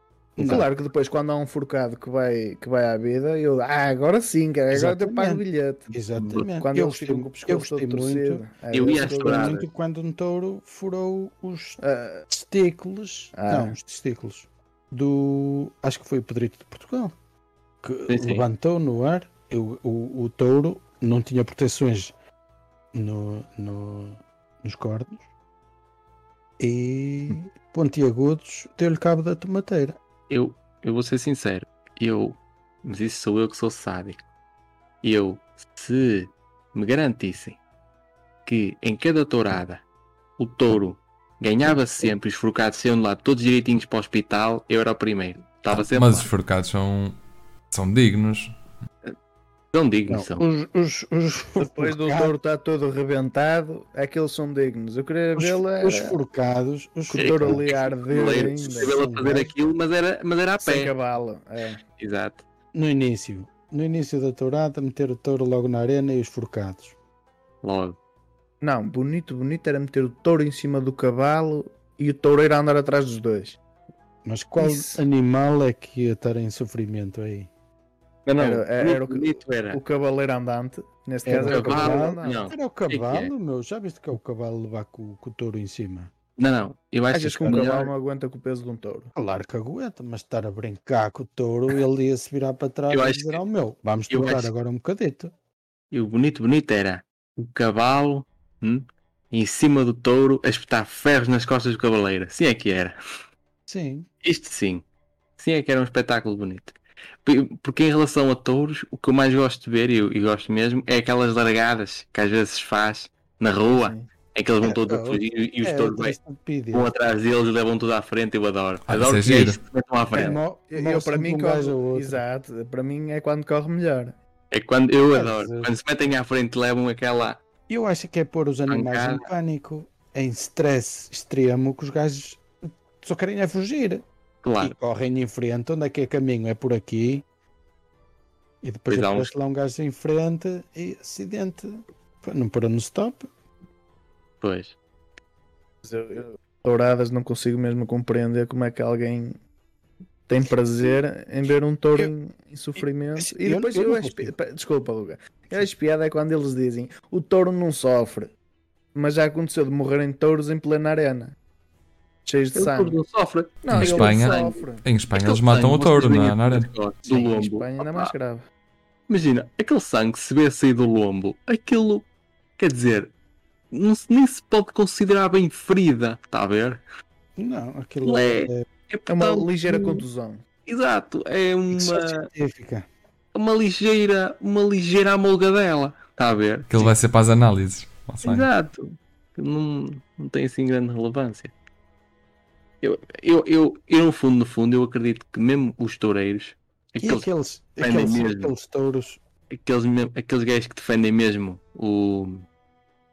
Não. Claro que depois, quando há um forcado que vai, que vai à vida, eu, ah, agora sim, cara, agora eu pago o bilhete. Exatamente. Quando eu eles ficam gostei, com o eu pescoço todo muito. torcido. é, Eu ia eu- Gostei touradas. muito quando um touro furou os Ah, testículos. Ah. Não, os testículos. Do. Acho que foi o Pedrito de Portugal. Que Sim, sim. levantou no ar. O, o, o touro não tinha proteções no, no, nos cornos. E pontiagudos deu-lhe cabo da tomateira. Eu, eu vou ser sincero, eu, mas isso sou eu que sou sádico. Eu, se me garantissem que em cada tourada o touro ganhava sempre, os forcados saiam de lá todos direitinhos para o hospital, eu era o primeiro. Estava sempre Mas lá. os forcados são, são dignos. Não digo, Não, são. os, os, os Depois do touro estar todo rebentado, é que eles são dignos. Eu queria os, vê-lo os forcados. Os com o touro ali a arder Goleiro, ainda, percebeu a fazer aquilo, mas era, mas era a sem pé. cavalo. É. Exato. no início. No início da tourada, meter o touro logo na arena e os forcados. Logo. Não, bonito, bonito era meter o touro em cima do cavalo e o toureiro a andar atrás dos dois. Mas qual Isso. animal é que ia estar em sofrimento aí? Não, não, Era- era- era o bonito, que- bonito era. O cavaleiro andante, neste Era caso o era o cavalo cavalo, andante. não. Era o que é? cavalo, meu. Já viste que é o cavalo levar com, com o touro em cima? Não, não. Eu acho Achas que um o cavalo melhor- não aguenta com o peso de um touro? Claro que aguenta, mas estar a brincar com o touro, ele ia se virar para trás Eu e acho dizer que- ao meu, vamos tocar acho- agora um bocadito. E o bonito, bonito era o cavalo hum, em cima do touro a espetar ferros nas costas do cavaleiro. Assim é que era. Sim. Isto sim. Sim é que era um espetáculo bonito. Porque em relação a touros, o que eu mais gosto de ver, e, eu- e gosto mesmo, é aquelas largadas que às vezes faz na rua, Sim. em que eles vão É, todos é, a fugir e, e os é touros vão atrás deles e levam tudo à frente. Eu adoro. Ah, adoro isso é que é isso que metam à É, frente. Eu, eu, para mim, um corre... exato, para mim é quando corre melhor. É quando eu adoro. Quando se metem à frente levam aquela Eu acho que é pôr os animais em pânico, em stress extremo, que os gajos só querem é fugir. Claro. E correm em frente, onde é que é caminho? É por aqui. E depois Pois há aparece lá um gajo em frente e acidente. Não parou no stop. Pois. Mas eu- eu- Touradas não consigo mesmo compreender como é que alguém tem prazer em ver um touro Eu- em, sofrimento. eu- e depois eu acho Desculpa, Luga. Eu acho piada é quando eles dizem o touro não sofre, mas já aconteceu de morrerem touros em plena arena, cheios de sangue. não sofre. Não, Em Espanha- sofre. Em Espanha Aquele eles matam o touro vocês veem na, arena. Do Sim, em lombo. Espanha ainda é mais grave. Imagina, aquele sangue se vê sair do lombo, aquilo, quer dizer, não nem se pode considerar bem ferida, está a ver? Não, aquilo É. é, É uma portanto, ligeira contusão. Exato, é uma, científica. uma ligeira, uma ligeira amolgadela, está a ver? Aquilo vai ser para as análises. Exato. Não, não tem assim grande relevância. Eu, eu, eu, eu, no fundo, no fundo, eu acredito que mesmo os toureiros, aqueles, aqueles, aqueles, mesmo. aqueles touros, aqueles, aqueles gajos que defendem mesmo o,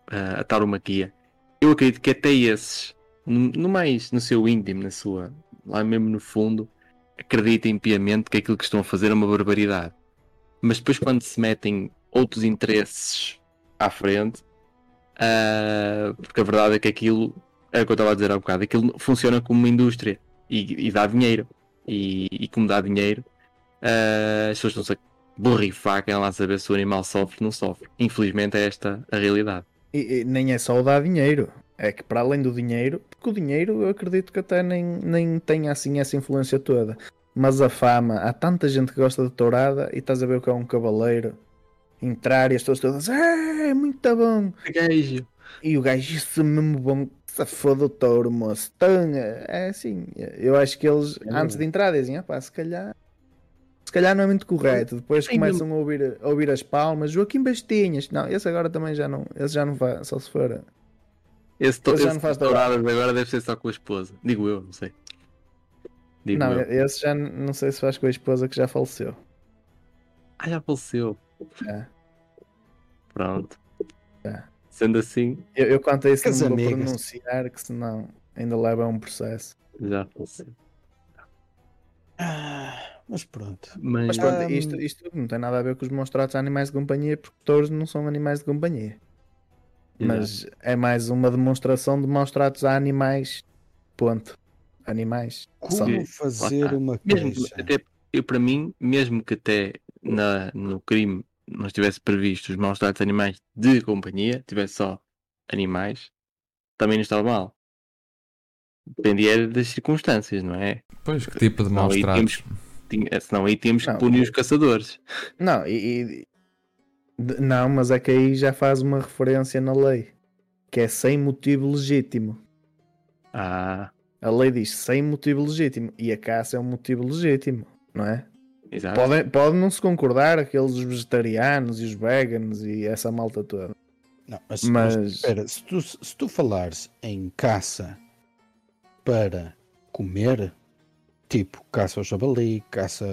a, a tauromaquia, eu acredito que até esses, no, no mais no seu íntimo, na sua, lá mesmo no fundo, acreditem piamente que aquilo que estão a fazer é uma barbaridade. Mas depois quando se metem outros interesses à frente, ah, porque a verdade é que aquilo, é o que eu estava a dizer há bocado, aquilo funciona como uma indústria e, e dá dinheiro. E, e como dá dinheiro, ah, as pessoas estão-se a borrifar, querem lá saber se o animal sofre ou não sofre. Infelizmente é esta a realidade. E, e nem é só o dar dinheiro. É que para além do dinheiro, porque o dinheiro eu acredito que até nem, nem tenha assim essa influência toda. Mas a fama, há tanta gente que gosta de tourada e estás a ver o que é um cavaleiro entrar e as pessoas todas, é muito bom. Gajo. E o gajo, isso é mesmo bom, se foda o touro, moço. Tanga. É assim, eu acho que eles, É antes de entrar, dizem, ah pá, se calhar. Se calhar não é muito correto. Depois começam a ouvir, a ouvir as palmas. Joaquim Bastinhas. Não, esse agora também já não. Esse já não vai, só se for. Esse, to já esse não faz touradas agora deve ser só com a esposa. Digo eu, não sei. Digo Não, eu. esse já não sei se faz com a esposa que já faleceu. Ah, já faleceu. É. Pronto. É. Sendo assim, Eu, eu quanto a isso não vou amigas. pronunciar, que senão ainda leva a um processo. já faleceu. Ah, mas pronto. Mas, Mas pronto, Ahm. isto, isto não tem nada a ver com os maus tratos a animais de companhia, porque touros não são animais de companhia. Mas é mais uma demonstração de maus tratos a animais. Ponto. Animais. Como fazer uma mesmo que, queixa? até eu para mim, mesmo que até na, no crime não estivesse previsto os maus tratos de animais de companhia, tivesse só animais, também não estava mal. Dependia das circunstâncias, não é? Pois, que tipo de Não, maus aí tratos? Tinha, senão aí tínhamos que punir os caçadores. Não, e, e- não, mas é que aí já faz uma referência na lei que é sem motivo legítimo. Ah, A lei diz sem motivo legítimo e a caça é um motivo legítimo, não é? Exato. Pode, pode não se concordar aqueles vegetarianos e os veganos e essa malta toda. Não, mas, Mas- mas espera, se tu, se tu falares em caça para comer, tipo caça ao javali, caça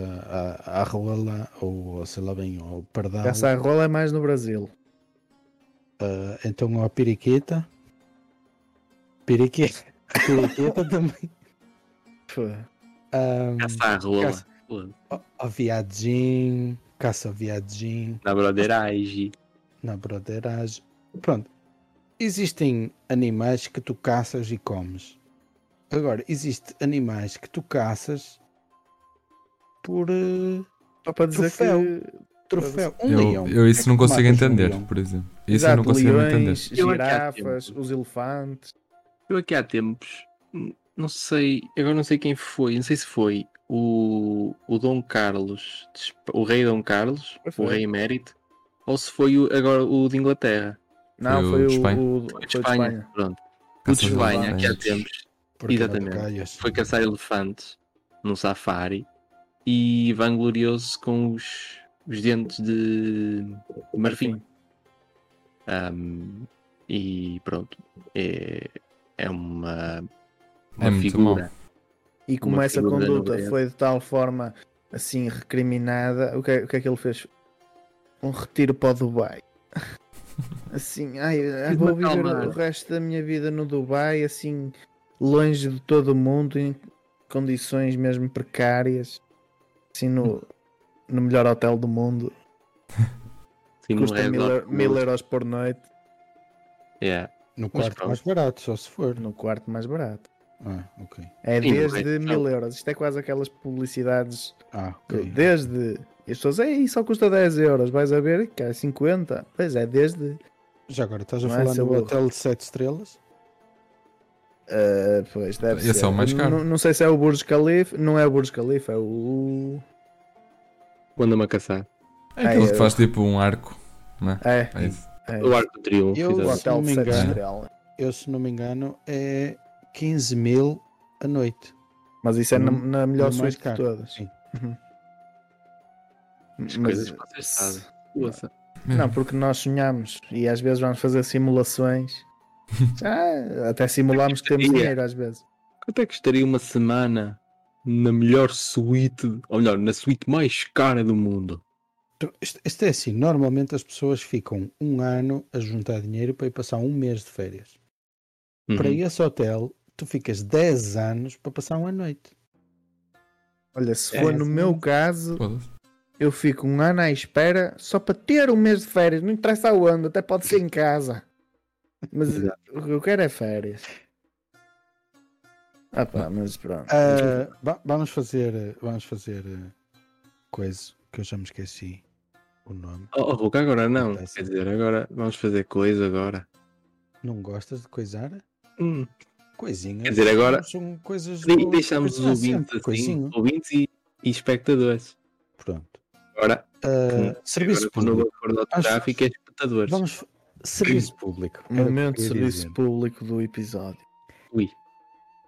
à, à rola, ou sei lá bem, ao pardal, Caça à rola é mais no Brasil. ah, então a periquita, periquita, a (laughs) periquita também, Pô, Ahm, Caça à rola. caça- Ao viadinho, caça ao viadinho, Na broderagem. na broderagem. Pronto. Existem animais que tu caças e comes. Agora, existem animais que tu caças por eh, Só para dizer Troféu. que. troféu. Um Eu, leão. eu isso não É que consigo um entender, leão. por exemplo. Isso eu não Exato, consigo entender. leões, há girafas, os elefantes. Eu aqui há tempos, hum, não sei, agora não sei quem foi, não sei se foi o, o Dom Carlos, o rei Dom Carlos, o rei emérito, ou se foi o, agora o de Inglaterra, Não, Foi o foi o, de Espanha. o- foi de Espanha, Espanha. pronto. O de Espanha, aqui há tempos, exatamente. foi caçar elefantes num safari e vanglorioso-se com os, os dentes de marfim. Ahm, e pronto, é, é uma, uma É figura. E como Uma essa conduta foi de tal forma assim recriminada, o que, é- o que é que ele fez? Um retiro para o Dubai. (laughs) Assim, ai, vou viver acalmar. o resto da minha vida no Dubai, assim, longe de todo o mundo, em condições mesmo precárias, assim, no, no melhor hotel do mundo. (laughs) Sim, Custa mil, mil euros por noite Yeah. No quarto mais barato, só se for. no quarto mais barato. Ah, ok. É desde resto mil euros. Isto é quase aquelas publicidades. Ah, ok. Desde. E as pessoas, ei, só custa 10 euros. Vais a ver, que é 50. Pois é, desde. Já agora estás a Não é, falar no hotel de 7 estrelas? ah, pois deve Esse ser. é o mais caro. Não, não sei se é o Burj Khalifa. Não é o Burj Khalifa, é o. Anda-me a caçar. É aquele Ah, que é. faz tipo um arco, não é? É, É é. O Arco do Triunfo. Eu- o se não hotel me de 7 engano- estrelas. Eu, se não me engano, é 15 mil a noite. Mas isso é na, na melhor mais suíte de todas. sim. Uhum. As Mas- coisas que vocês sabem. Não, porque nós sonhamos e às vezes vamos fazer simulações. (laughs) Já, até simulamos que temos dinheiro às vezes. Quanto é que estaria uma semana na melhor suíte, ou melhor, na suíte mais cara do mundo? Tu- Isto, isto é assim, normalmente as pessoas ficam um ano a juntar dinheiro para ir passar um mês de férias. Uhum. Para esse hotel, tu ficas 10 anos para passar uma noite. Olha, se É, for no sim. meu caso, eu fico um ano à espera só para ter um mês de férias. Não interessa aonde, até pode ser em casa. Mas (laughs) o que eu quero é férias. Ah pá, mas pronto. Va- vamos fazer, vamos fazer ah, coisa que eu já me esqueci o nome. Oh, oh, Hulk, agora não. Quer dizer, agora vamos fazer coisa agora. Não gostas de coisar? Hum. Coisinhas. Quer dizer, agora- são coisas. Do- Deixamos os ouvintes assim, ouvintes e, e espectadores. Pronto. Agora, Ah, serviço agora público. Acho- tráfico é espectadores. Vamos. Serviço público. Momento de serviço dizer. público do episódio. Ui.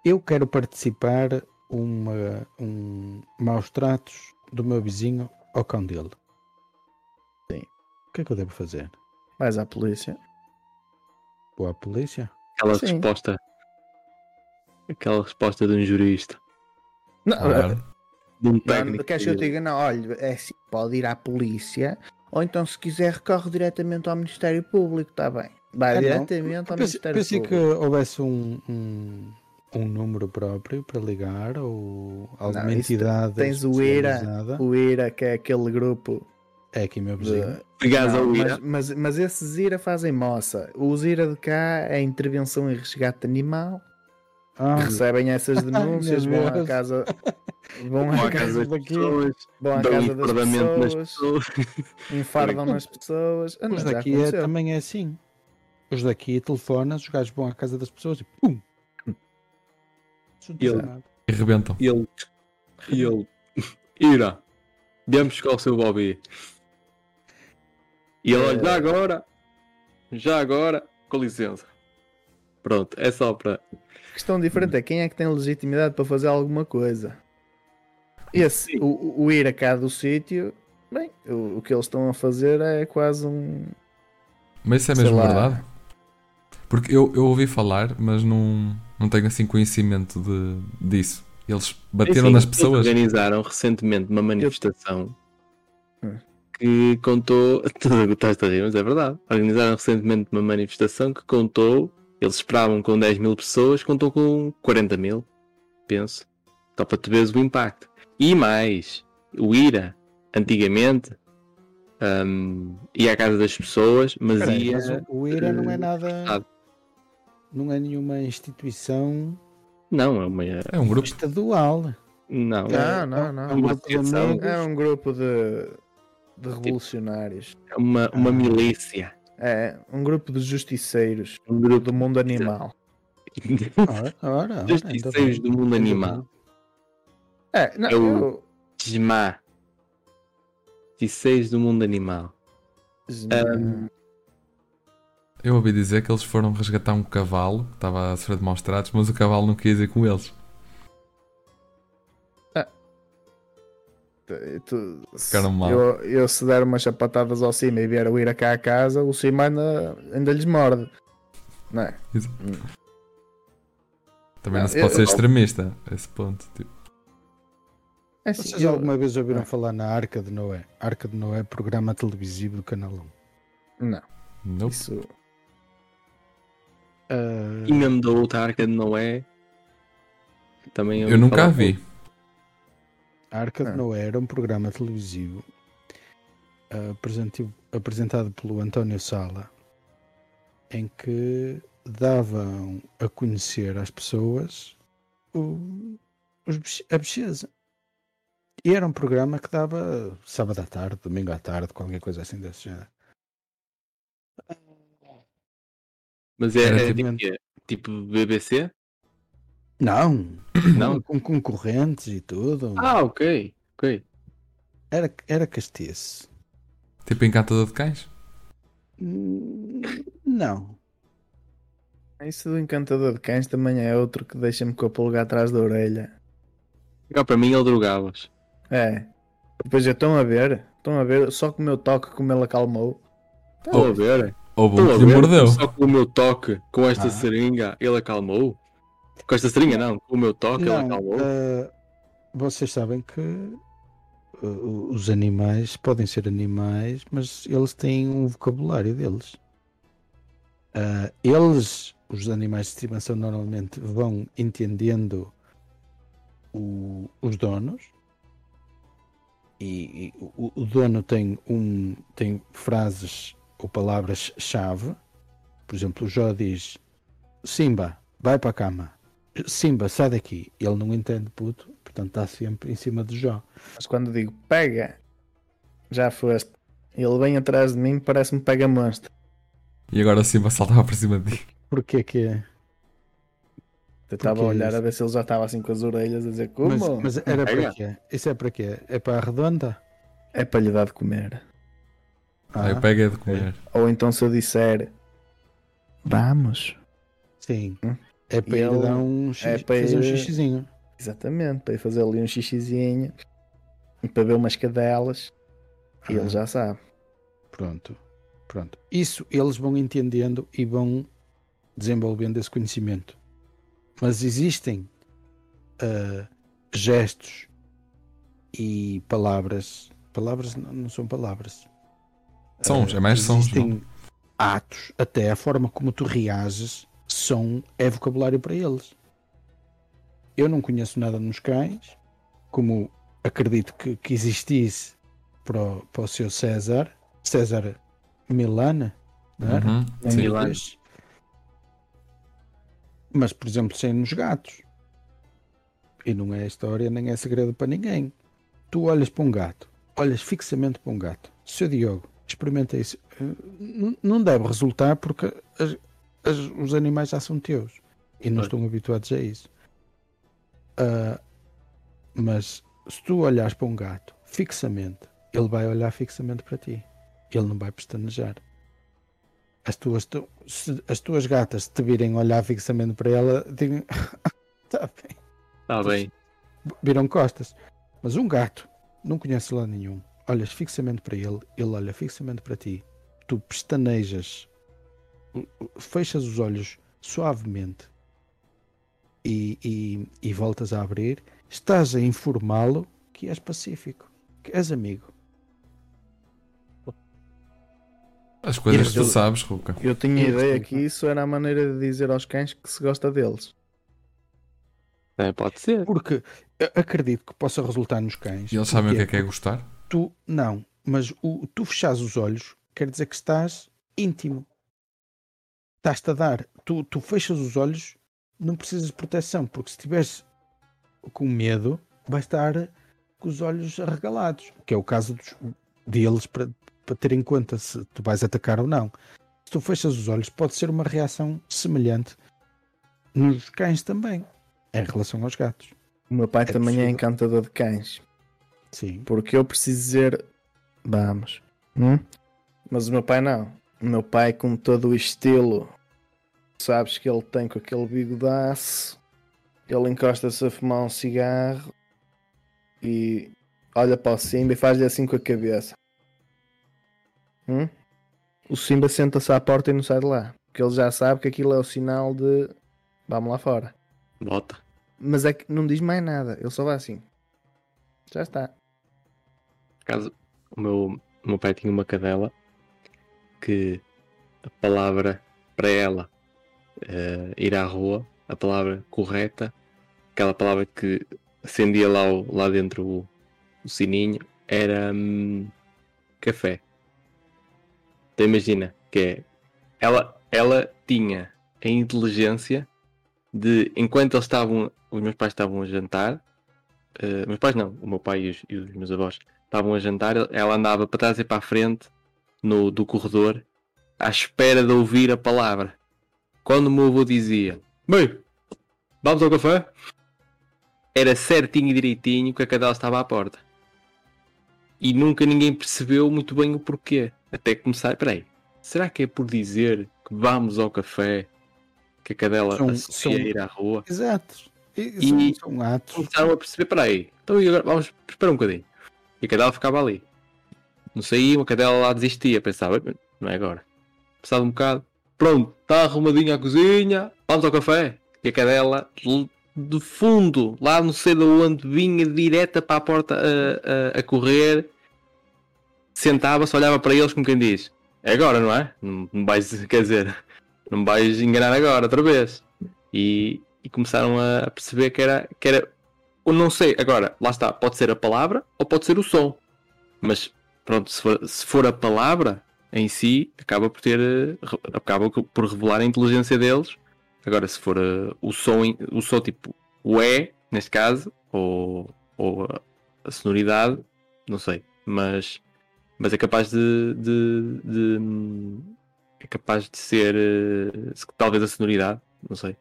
Eu quero participar uma, um maus tratos do meu vizinho ao cão dele. Sim. O que é que eu devo fazer? Vais à polícia. Vou à polícia? Aquela Sim. resposta. Aquela resposta de um jurista. Não, Claro. De um não, técnico. queres que eu diga? Não, olha, é assim, pode ir à polícia. Ou então, se quiser, recorre diretamente ao Ministério Público, está bem. Vai Ah, não. diretamente ao Pensei, Ministério pensei que Público. houvesse um, um, um número próprio para ligar ou alguma Não, entidade. tens o IRA. O IRA, que é aquele grupo É aqui meu vizinho. Ligares Não, ao mas, IRA. mas, mas esses IRA fazem moça. Os IRA de cá é intervenção em resgate animal. Ah, Recebem essas (laughs) denúncias, vão à casa. Vão à casa das pessoas, vão à casa das pessoas, pessoas. (laughs) enfardam nas pessoas. Ah, não, os daqui é, também é assim. Os daqui telefonas, os gajos vão à casa das pessoas e pum! E ele- Nada. E rebentam. Ele. E ele. (laughs) Ira, viemos buscar o seu Bobby. E ele, olha, já agora. Já agora, com licença. Pronto, é só para. A questão diferente é quem é que tem legitimidade para fazer alguma coisa. Esse, Sim. o, o ir a cá do sítio, bem, o, o que eles estão a fazer é quase um. Mas isso é mesmo lá. verdade? Porque eu, eu ouvi falar, mas não, não tenho assim conhecimento de, disso. Eles bateram Sim, nas eles pessoas. organizaram recentemente uma manifestação Hum. que contou. Tu (laughs) estás a rir, mas é verdade. Organizaram recentemente uma manifestação que contou. Eles esperavam com 10 mil pessoas, contou com 40 mil, penso. Só para tu veres o impacto. E mais, o IRA, antigamente, hum, ia à casa das pessoas, mas Peraí, ia. mas o- IRA não é nada. sabe. Não é nenhuma instituição Não, é uma. É um grupo. estadual. Não, Não, não, não. É um grupo de amigos. É um grupo de, de revolucionários. é uma, uma Ah. milícia. É um grupo de justiceiros Um grupo do mundo animal. Ora, ora, ora, ainda Justiceiros do mundo animal. É, não, É o- eu- Desmá. Justiceiros do mundo animal. Um, Eu ouvi dizer que eles foram resgatar um cavalo que estava a sofrer de maus tratos, mas o cavalo não quis ir com eles. Tu- se. Eu, eu se der umas chapatadas ao cima e vier o ir cá a casa, o cima ainda, ainda lhes morde. Não é? Também Não, não se pode eu- ser extremista a esse ponto. Tipo, É assim, Vocês eu- alguma vez ouviram Ah. falar na Arca de Noé? Arca de Noé, programa televisivo do Canal 1. Não. Nope. Isso. Ah, Emendou outra Arca de Noé. Também Eu nunca a vi. Arca de Ah. Noé era um programa televisivo ah, apresentado pelo António Sala em que davam a conhecer às pessoas o, os a bicheza. E era um programa que dava sábado à tarde, domingo à tarde, qualquer coisa assim desse género. Mas é, Era é tipo- tipo, tipo BBC? Não, Não? com concorrentes e tudo. Ah, ok. Ok. Era, era castiço. Tipo Encantador de Cães? Hum, Não. Isso do encantador de cães também é outro que deixa-me com a pulga atrás da orelha. Ah, para mim ele drogava-os. É. Depois estão a ver, estão a ver, só com o meu toque como ele acalmou. Estou a ver. Que lhe ver. mordeu. Só com o meu toque, com esta Ah. seringa, ele acalmou. Com esta seringa, não. O meu toque, Não, acalmou. ah, vocês sabem que ah, os animais podem ser animais, mas eles têm um vocabulário deles. Ah, eles, os animais de estimação, normalmente vão entendendo o- os donos. E, e o, o dono tem, um, tem frases ou palavras-chave. Por exemplo, o Jó diz: Simba, vai para a cama. Simba, sai daqui. Ele não entende puto, portanto está sempre em cima de Jó. Mas quando digo pega, já foste. Ele vem atrás de mim, parece-me pega monstro. E agora sim vai saltar para cima de ti. Porquê que é? Eu estava a olhar isso? a ver se ele já estava assim com as orelhas a dizer como? Mas, mas era para quê? Isso é para quê? É para a redonda? É para lhe dar de comer. Aí Ah, pega de comer. Ou então se eu disser vamos. sim. Hum? É para E ir ele- dar um, xixi, é para fazer um ir- xixizinho. Exatamente, para ir fazer ali um xixizinho e para ver umas cadelas. E Ah. ele já sabe. Pronto. Pronto. Isso eles vão entendendo e vão desenvolvendo esse conhecimento. Mas existem ah, gestos e palavras. Palavras não não são palavras. Sons, Ah, é mais sons, Existem atos, até a forma como tu reages, som é vocabulário para eles. Eu não conheço nada nos cães, como acredito que, que existisse para o, para o seu César, César Milana, não era? Uhum. Milano. Mas- por exemplo, sem nos gatos. E não é história nem é segredo para ninguém. Tu olhas para um gato, olhas fixamente para um gato. Seu Diogo, experimenta isso. Eh, Não deve resultar porque as- os animais já são teus e não Pois. estão habituados a isso. Ah, mas se tu olhares para um gato fixamente, ele vai olhar fixamente para ti. Ele não vai pestanejar. As tuas, tu- se as tuas gatas te virem olhar fixamente para ela, digam, (laughs) tá bem, Está bem. viram costas. Mas um gato não conhece lá nenhum. Olhas fixamente para ele, ele olha fixamente para ti. Tu pestanejas, fechas os olhos suavemente e, e, e voltas a abrir. Estás a informá-lo que és pacífico, que és amigo. As coisas que tu Eu- sabes, Ruka. Eu tinha Eu ideia que isso era a maneira de dizer aos cães que se gosta deles. É, pode ser. Porque acredito que possa resultar nos cães. E eles sabem o que é que é gostar? tu não, mas o tu fechares os olhos quer dizer que estás íntimo. Estás-te a dar. Tu, tu fechas os olhos, não precisas de proteção, porque se estiveres com medo, vais estar com os olhos arregalados, que é o caso dos- deles para, para ter em conta se tu vais atacar ou não. Se tu fechas os olhos, pode ser uma reação semelhante nos cães também, em relação aos gatos. O meu pai É também é encantador de cães. Sim. Porque eu preciso dizer vamos. Hum? Mas o meu pai não. Meu pai, com todo o estilo, sabes que ele tem com aquele bigodaço, ele encosta-se a fumar um cigarro e olha para o Simba e faz-lhe assim com a cabeça. Hum? O Simba senta-se à porta e não sai de lá. Porque ele já sabe que aquilo é o sinal de vamos lá fora. Bota. Mas é que não diz mais nada, ele só vai assim. Já está. Por acaso, o meu, o meu pai tinha uma cadela que a palavra para ela eh, ir à rua, a palavra correta, aquela palavra que acendia lá, lá dentro o, o sininho, era hum, café. Então imagina que é, ela, ela tinha a inteligência de, enquanto eles estavam, os meus pais estavam a jantar, eh, meus pais não, o meu pai e os, e os meus avós estavam a jantar, ela andava para trás e para a frente no, do corredor à espera de ouvir a palavra. Quando o meu avô dizia, bem, vamos ao café? Era certinho e direitinho que a cadela estava à porta. E nunca ninguém percebeu muito bem o porquê. Até começar, peraí, será que é por dizer que vamos ao café que a cadela São- associa são- a ir à rua? Exato. E, E- são, são atos. começaram a perceber, peraí, então e agora vamos esperar um bocadinho. E a cadela ficava ali. Não saía, a cadela lá desistia, pensava, "Bem, não é agora. Passado um bocado, pronto, está arrumadinha a cozinha, vamos ao café. E a cadela, de fundo, lá não sei de onde, vinha direta para a porta a, a, a correr, sentava-se, olhava para eles como quem diz, é agora, não é? Não, vais, (laughs) quer dizer, não me vais enganar agora, outra vez. E, e começaram a perceber que era, que era eu não sei, agora, lá está, pode ser a palavra ou pode ser o som. Mas pronto, se for, se for a palavra em si, acaba por ter eh, acaba por revelar a inteligência deles. Agora, se for eh, o som, o som tipo o é, neste caso, ou, ou a, sonoridade, não sei, mas, mas é capaz de, de- de, é capaz de ser se- talvez a sonoridade, não sei.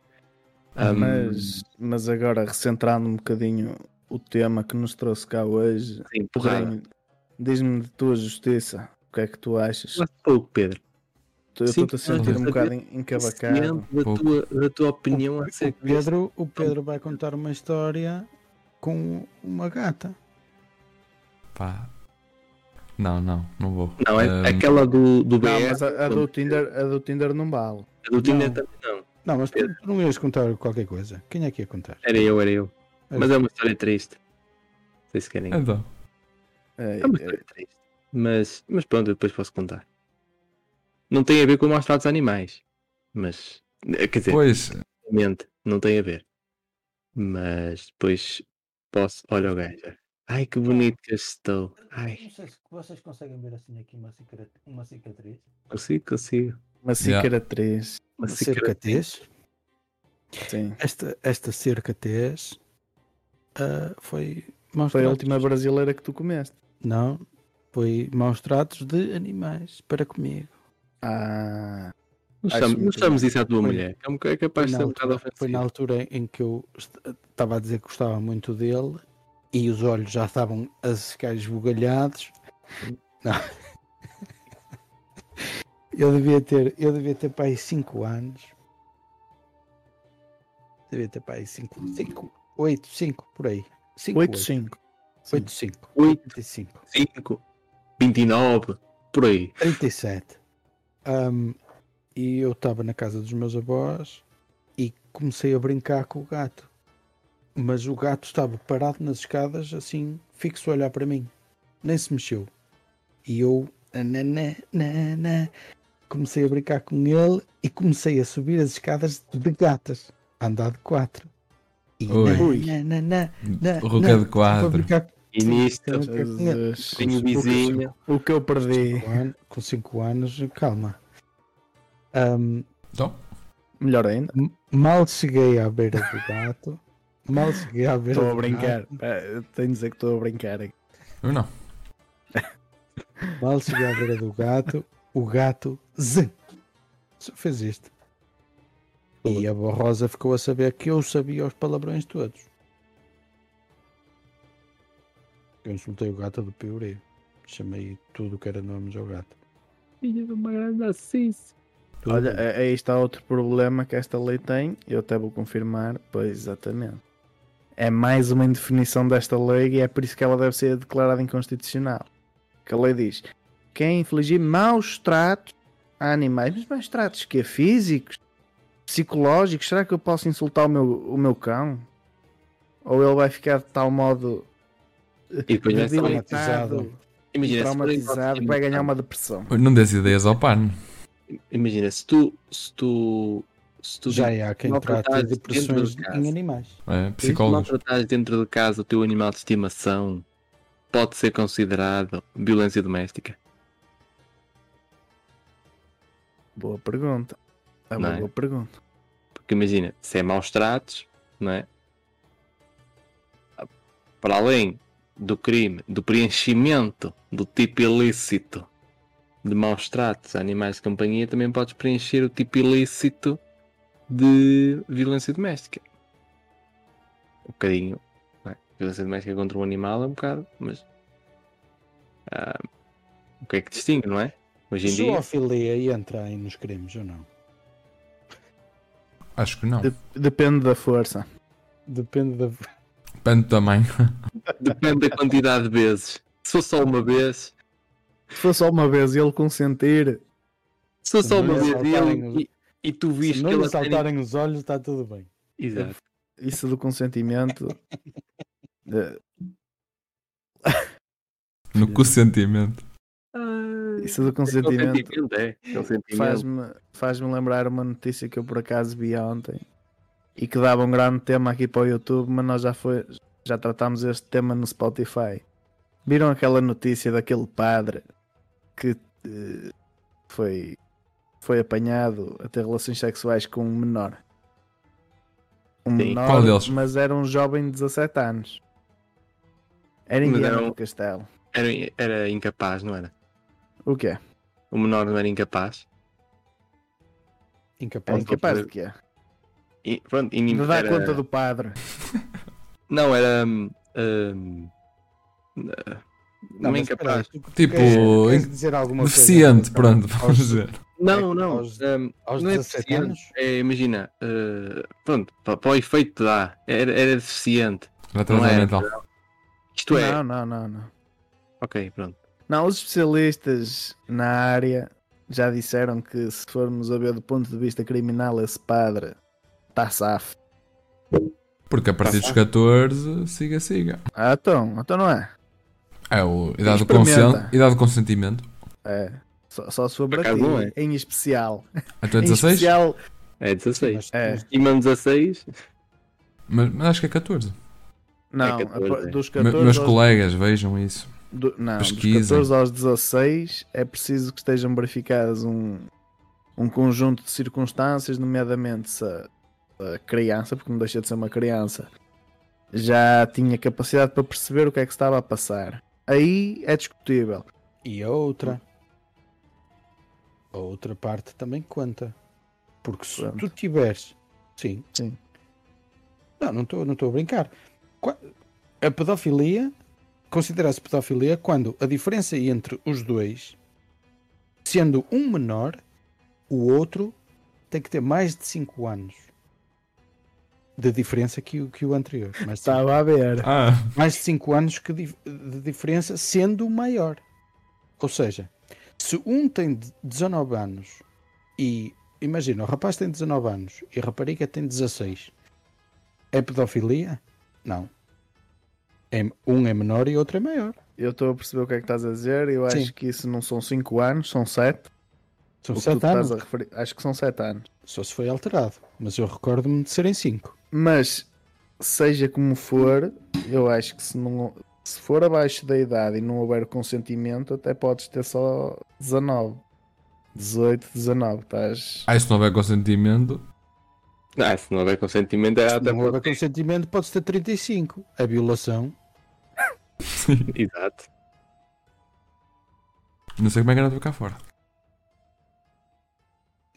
Hum, Mas, mas agora, recentrando um bocadinho o tema que nos trouxe cá hoje, sim, porrada. Diz-me de tua justiça, o que é que tu achas? Mas pouco, Pedro. Eu estou-te a sentir um bocado encabacado. Da tua, da tua opinião O acerca disso. Pedro, o Pedro vai contar uma história com uma gata. Pá. Não, não, não vou. Não, é Ahm, aquela do, do BR. Não, mas a, a do Tinder, a do Tinder não vale. a do Tinder Não. também não. Não, mas tu, tu não ias contar qualquer coisa. Quem é que ia contar? Era eu, era eu. É. Mas é uma história triste. Não sei se querem. Então, É, É uma é, triste. Mas, mas pronto, eu depois posso contar. Não tem a ver com maus tratos a animais. Mas. eh, Quer dizer, pois, não tem a ver. Mas depois posso. Olha o gajo. Ai que bonito que eu estou. Ai, Não sei se vocês conseguem ver assim aqui uma cicatriz. Uma cicatriz. consigo, consigo. uma Yeah. cicatriz. Uma Cercatez. Sim. Esta, esta cercatez ah, foi maus Foi a última brasileira que tu comeste. Não, foi maus tratos de animais para comigo. Ah, Não bem. isso à tua Foi- mulher. É um É capaz de ser um bocado altura, foi na ofensivo. altura em que eu est- estava a dizer que gostava muito dele e os olhos já estavam a ficar esbugalhados. Não. (laughs) Eu devia ter, eu devia ter para aí 5 anos. Devia ter para aí 5, 5, 8, 5 por aí. 5, 8, 5. 8, 5, Oito. 35. 5, 29, por aí. 37. Ahm, e eu estava na casa dos meus avós e comecei a brincar com o gato. Mas o gato estava parado nas escadas, assim, fixo a olhar para mim. Nem se mexeu. E eu nanã, nanã, comecei a brincar com ele e comecei a subir as escadas de gatas, a andar de quatro. E Ui. nanã, nanã, Ruca nanã, de quatro. para brincar E ele. Jesus. tenho vizinha. O que eu perdi. Com an- com 5 anos, calma. Ahm, então, Melhor ainda. Mal cheguei à beira do (laughs) gato. Mal cheguei à beira Estou a brincar. gato, Eh, Tenho de dizer que estou a brincar. eu não. mal cheguei à beira do gato. O gato só fez isto. E a avó Rosa ficou a saber que eu sabia os palavrões todos. Eu insultei o gato do pioreiro. Chamei tudo o que era nomes ao gato. Filha de uma grande. Tudo. Olha, aí está outro problema que esta lei tem. Eu até vou confirmar. Pois, exatamente. É mais uma indefinição desta lei e é por isso que ela deve ser declarada inconstitucional. Que a lei diz: quem infligir maus tratos a animais, mas maus tratos que é físicos, psicológicos, será que eu posso insultar o meu, o meu cão? Ou ele vai ficar de tal modo E depois vai ser traumatizado. Imagina, se traumatizado que vai ganhar uma depressão? Não dês ideias ao pano. imagina, se tu. Se tu, se tu Já há quem trate maltratares de depressões de casa. em animais. É, se tu psicólogos. maltratares dentro de casa o teu animal de estimação, pode ser considerado violência doméstica. Boa pergunta. É Não uma é? boa pergunta. Porque imagina, se é maus tratos, não é? Para além do crime, do preenchimento do tipo ilícito de maus tratos a animais de companhia, também podes preencher o tipo ilícito de violência doméstica. Um bocadinho, não é? Violência doméstica contra um animal é um bocado, mas ah, o que é que distingue, não é? Hoje em dia, Zoofilia entra aí nos crimes ou não? Acho que não. De- depende da força. Depende da. Depende do tamanho. depende da quantidade de vezes. Se for só uma vez, Se for só uma vez e ele consentir, Se for só Se uma vez e, ele- e, e tu Se viste não que lhe ele tem- saltarem os olhos, está tudo bem. Exato. isso do consentimento. (laughs) eh, No consentimento. isso do É consentimento é. Consentimento. faz-me faz lembrar uma notícia que eu por acaso vi ontem e que dava um grande tema aqui para o YouTube, mas nós já foi, já tratámos este tema no Spotify. Viram aquela notícia daquele padre que eh, foi, foi apanhado a ter relações sexuais com um menor? Um Sim. menor, Qual deles? mas era um jovem de 17 anos. Era um- do Castelo. Era, era incapaz, não era? O quê? O menor não era incapaz. É Incapaz. incapaz de quê? E, pronto, e De dar era- conta do padre. (laughs) Não, era. hum, hum, uh, não, é mas incapaz. espera Tipo, queres- dizer alguma coisa Deficiente, relação pronto, aos- vamos dizer. Não, não. aos- hum, aos não é 17 deficiente. anos? É, imagina, uh, pronto, para, para o efeito que dá, era, era deficiente. É, mental. Isto é. Não, não, não, não. Ok, pronto. Não, os especialistas na área já disseram que se formos a ver do ponto de vista criminal, esse padre está safo. Porque a partir dos 14, siga, siga. Ah, então, então não é. É o idade do, consen... idade do consentimento. É. Só, só acaso ti, não é. em especial. Até Em 16? especial, É 16. Mas- É. mas- E mano 16, Mas, mas acho que é 14. não, É 14, a- é. dos Me- 14 meus aos, colegas, vejam isso. do- não, dos pesquisem. 14 aos 16 é preciso que estejam verificadas um, um conjunto de circunstâncias, nomeadamente se a criança, porque não deixa de ser uma criança, já tinha capacidade para perceber o que é que estava a passar. Aí é discutível. E a outra. A outra parte também conta. Porque se Pronto. tu tiveres. Sim. Sim. Não, não estou não a brincar. A pedofilia. Considera-se pedofilia quando a diferença entre os dois, sendo um menor, o outro tem que ter mais de 5 anos de diferença que o, que o anterior. De cinco Estava a ver. Ah, mais de 5 anos que dif- de diferença, sendo o maior. Ou seja, se um tem de- 19 anos e imagina, o rapaz tem 19 anos e a rapariga tem 16, é pedofilia? Não. É, um é menor e outro é maior. Eu estou a perceber o que é que estás a dizer. Eu acho Sim. que isso não são 5 anos, são 7. São O que tu 7 anos. estás a referir. Acho que são 7 anos. Só se foi alterado. Mas eu recordo-me de serem 5. Mas, seja como for, eu acho que se, não, se for abaixo da idade e não houver consentimento, até podes ter só 19. 18, 19. Estás. ah, se não houver consentimento, ah, se não houver consentimento, é Se até não houver pode consentimento, pode ter 35. A violação. Exato. não sei como é que era para cá fora.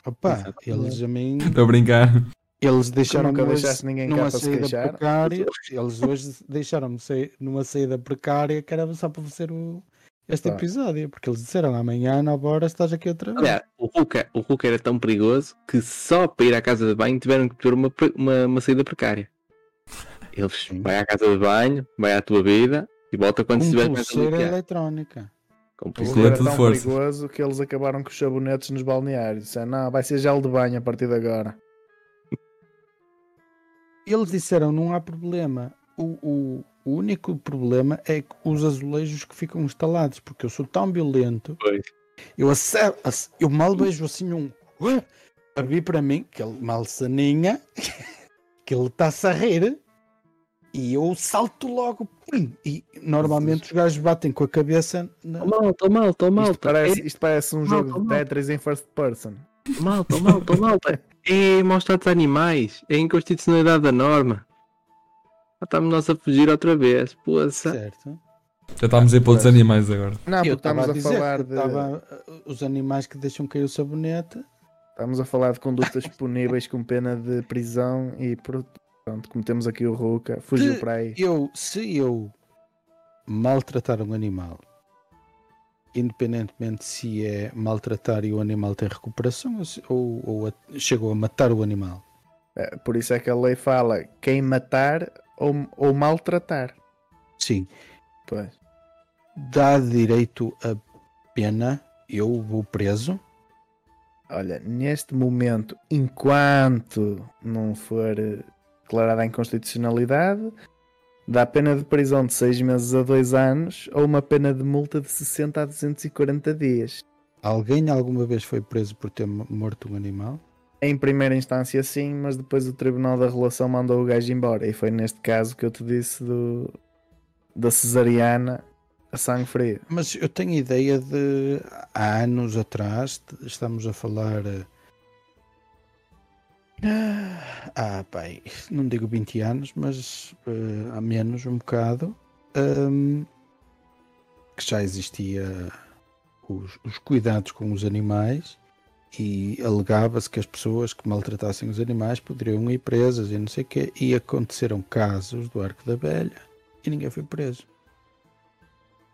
Opa, Exato. eles a mim. Estou a brincar. Eles deixaram nunca hoje deixaste ninguém numa saída queixar. precária. Eles hoje deixaram-me sair numa saída precária que era só para fazer o, este Pá. episódio. Porque eles disseram amanhã, 9 horas, estás aqui outra vez. Aliás, o Hulk, o Hulk era tão perigoso que só para ir à casa de banho tiveram que ter uma, uma, uma saída precária. Eles Sim. vai à casa de banho, vai à tua vida e volta quando Com estiver mais pulseira eletrónica. Com O pulseira. Era de tão força. perigoso que eles acabaram com os sabonetes nos balneários. Disseram, não, vai ser gel de banho a partir de agora. Eles disseram não há problema. O, o, o único problema é que os azulejos que ficam instalados. Porque eu sou tão violento Pois. Eu, ace- ace- eu mal vejo assim um a vir para mim, (laughs) que ele mal saninha, que ele está-se a rir, e eu salto logo. pum, E normalmente os gajos batem com a cabeça na. Tô malta, tô malta, tô Isto parece, isto parece um Malta, jogo de malta. Tetris em first person. É, malta, malta, malta. (laughs) É maus tratos a animais. É inconstitucionalidade da norma. Já estamos nós a fugir outra vez. Poça. Certo. Já estamos aí para outros Pois. animais agora. Não, porque estava a, dizer falar de. estava, uh, os animais que deixam cair o sabonete. Estamos a falar de condutas (laughs) puníveis com pena de prisão e pronto, como temos aqui o Ruka, fugiu De- para aí. Eu, se eu maltratar um animal, independentemente se é maltratar e o animal tem recuperação ou, ou, ou a- chegou a matar o animal. É, Por isso é que a lei fala quem matar ou, ou maltratar. Sim, Pois. dá direito a pena, eu vou preso. Olha, neste momento, enquanto não for declarada a inconstitucionalidade, dá pena de prisão de 6 meses a 2 anos ou uma pena de multa de 60 a 240 dias. Alguém alguma vez foi preso por ter mo- morto um animal? Em primeira instância, sim, mas depois o Tribunal da Relação mandou o gajo embora. E foi neste caso que eu te disse do, da cesariana a sangue frio. Mas eu tenho ideia de há anos atrás, estamos a falar. Ah, pai, não digo 20 anos, mas eh, há menos um bocado, hum, que já existia os, os cuidados com os animais e alegava-se que as pessoas que maltratassem os animais poderiam ir presas e não sei o quê, e aconteceram casos do Arco da Velha e ninguém foi preso.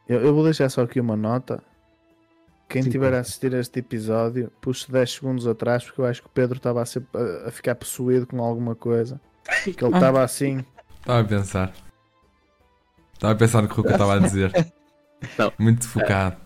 Eu, eu vou deixar só aqui uma nota. Quem estiver a assistir a este episódio, puxe 10 segundos atrás, porque eu acho que o Pedro estava a, ser- a- a ficar possuído com alguma coisa. Que ele estava assim. Estava a pensar. Estava a pensar no que o que eu estava a dizer. (laughs) Não. Muito focado.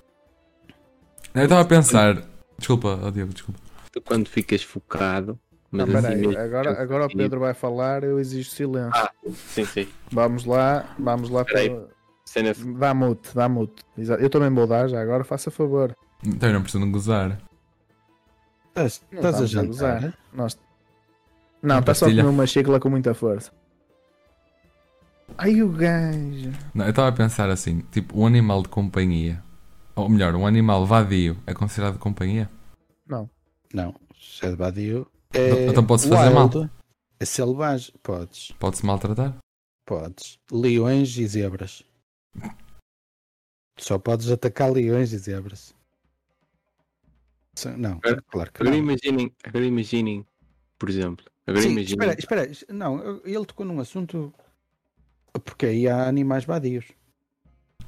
Eu estava a pensar. Desculpa, oh Diogo, desculpa. Tu quando ficas focado. Não, Mas assim peraí, mesmo, agora, agora o. Pedro vai falar, eu exijo silêncio. Ah. Sim, sim. Vamos lá, vamos lá. Peraí. Para... Cena Dá mute, dá mute. Eu também vou dar já, agora faça favor. Então eu não preciso de gozar. Estás, Não estás a jantar? gozar. Nós... Não, está só a comer uma xícara com muita força. Ai o gajo. Não, eu estava a pensar assim, tipo, um animal de companhia, ou melhor, um animal vadio é considerado companhia? Não. Não, se é de vadio. É Então pode-se fazer wild, É selvagem. Podes, Pode-se maltratar? podes. Leões e zebras. Só podes atacar leões e zebras. Não, Agora- claro que Agora não. imaginem, agora imaginem, por exemplo. Agora Sim, imaginem. espera, espera. Não, ele tocou num assunto. Porque aí há animais vadios.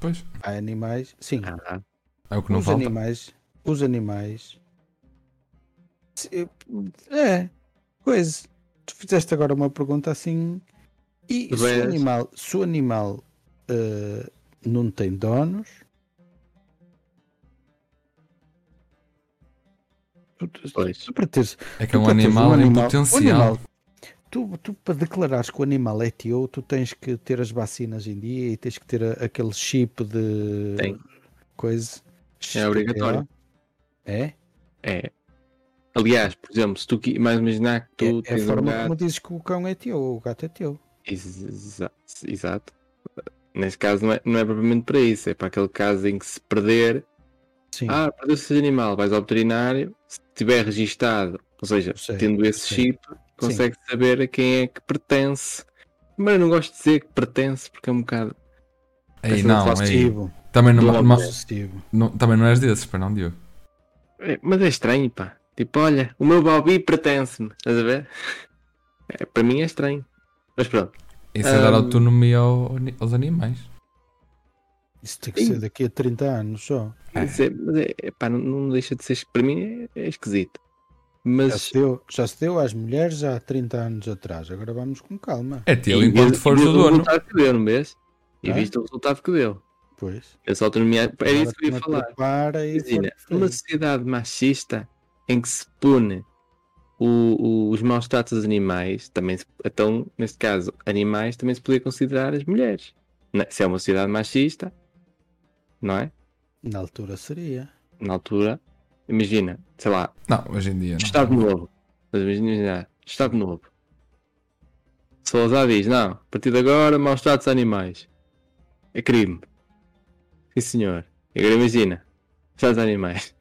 Pois, Há animais. Sim, Ah, é o que não os falta. animais. Os animais. Se- É, coisa. Tu fizeste agora uma pergunta assim. E se o animal, se o animal eh, não tem donos. Pois. tu para teres- É que tu é um animal em animal- potencial. animal- tu, tu para declarares que o animal é teu, tu tens que ter as vacinas em dia e tens que ter a- aquele chip de Tem. coisa. É obrigatório. É? é. Aliás, por exemplo, se tu mais imaginar que tu é, é a tens um forma gato. como dizes que o cão é teu ou o gato é teu. Exa- Exato. Nesse caso não é, não é propriamente para isso, é para aquele caso em que se perder, Sim. ah, perdeu-se esse animal, vais ao veterinário, se tiver registado, ou seja, Sei, tendo esse sei. chip, consegue saber a quem é que pertence. Mas eu não gosto de dizer que pertence porque é um bocado. Ei, não, ei, também não, não- Possessivo. não- também não és desses, para não, Diogo. É, mas é estranho, pá. Tipo, olha, o meu Bobby pertence-me, estás a ver? É, para mim é estranho. Mas pronto. Isso é dar Ahm. autonomia ao- aos animais. Isso tem que ser daqui a 30 anos só. É. Mas, é, mas é, pá, não, não deixa de ser. Para mim é, é esquisito. Já Mas se, deu, já se deu às mulheres já há 30 anos atrás. Agora vamos com calma. É teu enquanto fores e o dono. resultado que deu, não vês? E Hã? viste o resultado que deu. Pois. Essa autonomia. Era Agora isso que eu ia falar. Prepara e Imagina, for- numa sociedade machista em que se pune o- o- os maus tratos dos animais, também se, então, neste caso, animais também se podia considerar as mulheres. Se é uma sociedade machista, não é? Na altura seria. na altura, imagina, sei lá, Não, hoje em dia não. Estado Novo. Mas imagina, Estado Novo. Salazar diz, não, a partir de agora, maus tratos a animais. É crime. Sim senhor. E agora imagina, tratos a animais.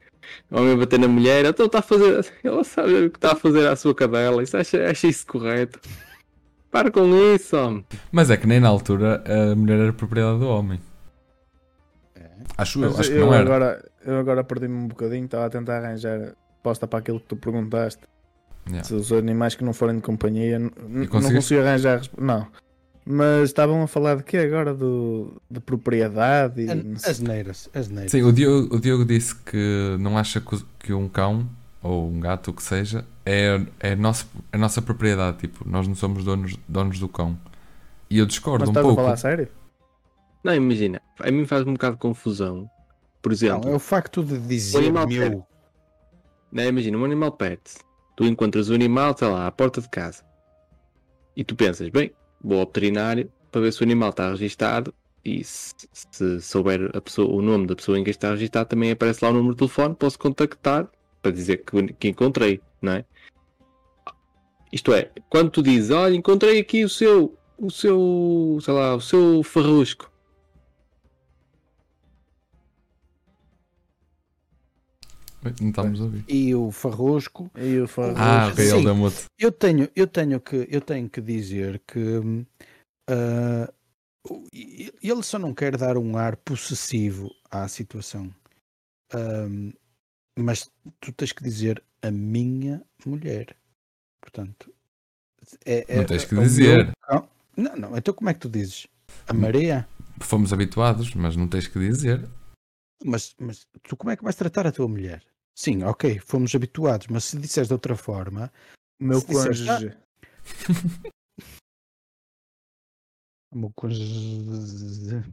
O homem bater na mulher, então está a fazer. Ela sabe o que está a fazer à sua cadela. Isso acha, acha isso correto? Para com isso, homem. Mas é que nem na altura a mulher era propriedade do homem. É. Acho eu, acho que eu não era. agora, eu agora perdi-me um bocadinho, estava a tentar arranjar resposta para aquilo que tu perguntaste. Yeah. Se os animais que não forem de companhia, não consigo arranjar Não. Mas estavam a falar de quê agora? Do, de propriedade e. As neiras, as neiras. Sim, o Diogo, o Diogo disse que não acha que, um cão ou um gato, o que seja, é, é a, nossa, a nossa propriedade. Tipo, nós não somos donos, donos do cão. E eu discordo Mas um estás pouco. a falar a sério? Não, imagina. A mim faz um bocado de confusão. Por exemplo, Não, é o facto de dizer animal meu. Né, imagina, um animal pet. Tu encontras o animal, sei lá, à porta de casa. E tu pensas, bem, vou ao veterinário para ver se o animal está registado e se, se souber pessoa, o nome da pessoa em quem está registado, também aparece lá o número de telefone, posso contactar para dizer que, que encontrei, não é? Isto é, quando tu dizes, olha, encontrei aqui o seu, o seu, sei lá, o seu farrusco. Não estamos a ouvir. E o farrosco. E o fa- Ah, ele deu-me outro. Eu tenho, eu tenho que, eu tenho que dizer que ah, e- ele só não quer dar um ar possessivo à situação. Ahm, mas tu tens que dizer a minha mulher. Portanto, é, é- Não tens que é dizer. meu. Não, não, então como é que tu dizes? A Maria? Fomos habituados, mas não tens que dizer. Mas, mas tu como é que vais tratar a tua mulher? Sim, ok, fomos habituados, mas se disseres de outra forma, O meu disseres, cônjuge. (laughs) o meu cônjuge-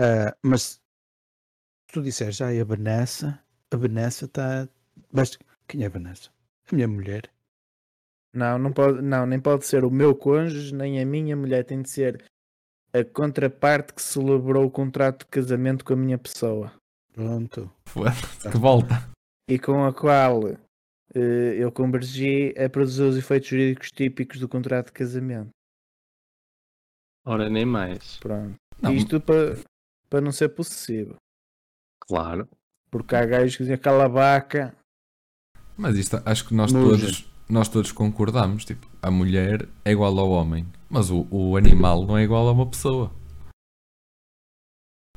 Ah, mas se tu disseres já a Vanessa, a Vanessa está. Quem é a Vanessa? A minha mulher. Não, não, pode, não, nem pode ser o meu cônjuge, nem a minha mulher. Tem de ser a contraparte que celebrou o contrato de casamento com a minha pessoa Pronto. Que volta. e com a qual eh, eu convergi a produzir os efeitos jurídicos típicos do contrato de casamento. Ora, nem mais. Pronto. Não, Isto para, para não ser possível. Claro. Porque há gajos que dizem aquela vaca. mas isto acho que nós todos, nós todos concordamos. Tipo, a mulher é igual ao homem, mas o, o animal não é igual a uma pessoa.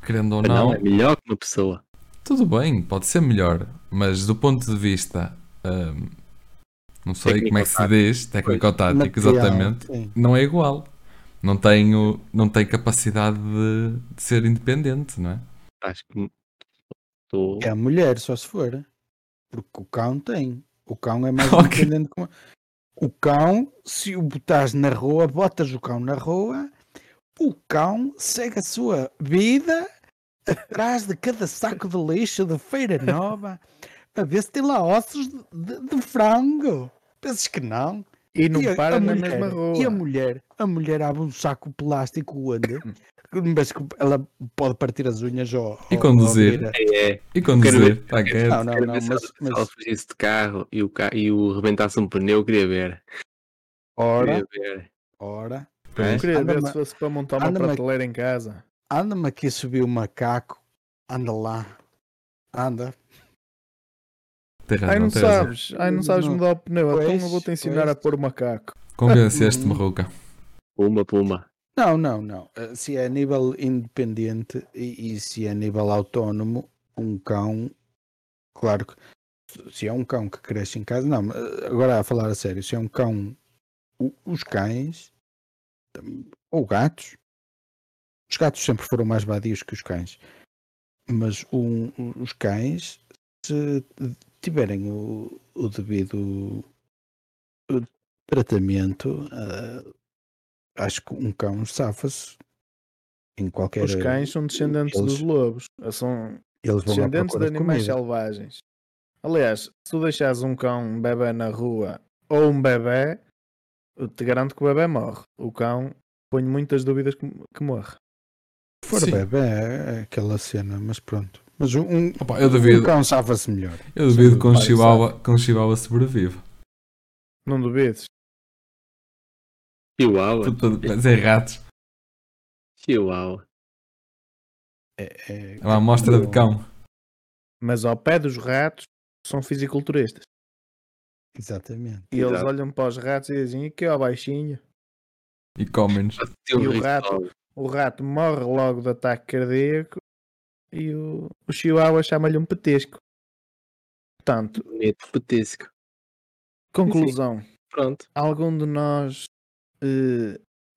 Querendo ou Não, não, é melhor que uma pessoa. tudo bem, pode ser melhor, mas do ponto de vista, hum, não sei como é que se diz, técnico-tático, exatamente, sim. não é igual. Não tem, o- não tem capacidade de, de ser independente, não é? Acho que estou. É a mulher, só se for. Porque o cão tem. O cão é mais (laughs) Ok. independente que uma- O cão, se o botares na rua, botas o cão na rua, o cão segue a sua vida atrás de cada saco de lixo de feira nova a ver se tem lá ossos de, de- de frango. Pensas que não? E não E a- para a na mulher- mesma rua. E a mulher? A mulher abre um saco plástico onde? (coughs) Mas que ela pode partir as unhas ou, E conduzir. ou a- É, é. E conduzir, ver- tá. Não, não, não, mas, ela- se mas ela fugisse de carro e o, ca... e o rebentasse um pneu, eu queria ver. ora, Queria ver. ora? Eu queria ver se fosse para montar uma prateleira em casa. anda-me aqui a subir o macaco, anda lá, anda. Ai, não razão. sabes. Ai, não sabes Não. mudar o pneu. Então Pois, eu vou-te ensinar a pois. pôr o macaco. Convenceste-me, Uhum. Ruca. Puma, puma. Não, não, não. Eh, Se é a nível independente e, e se é a nível autónomo, um cão, claro que se é um cão que cresce em casa, não, eh, agora a falar a sério, se é um cão, os cães ou gatos, os gatos sempre foram mais vadios que os cães, mas um- os cães, se tiverem o, o devido eh, tratamento, eh, acho que um cão safa-se em qualquer. Os cães são descendentes eles- dos lobos. São Eles vão à descendentes de animais comida. selvagens. Aliás, se tu deixares um cão um bebê na rua ou um bebê, eu te garanto que o bebê morre. O cão, ponho muitas dúvidas que, que morre. Se for Sim. bebê, é aquela cena, mas pronto. Mas um, um, Opa, eu um duvido, cão safa-se melhor. eu duvido um que um chihuahua sobreviva. Não duvides. Chihuahua. Tudo- Mas é ratos. Chihuahua. É, é, É uma amostra de cão. Mas ao pé dos ratos são fisiculturistas. Exatamente. E eles Exato. olham para os ratos e dizem: aqui ó baixinho. E comem-nos. E o rato? O rato morre logo de ataque cardíaco e o, o chihuahua chama-lhe um petisco. Portanto, Bonito, petisco. conclusão: Pronto. algum de nós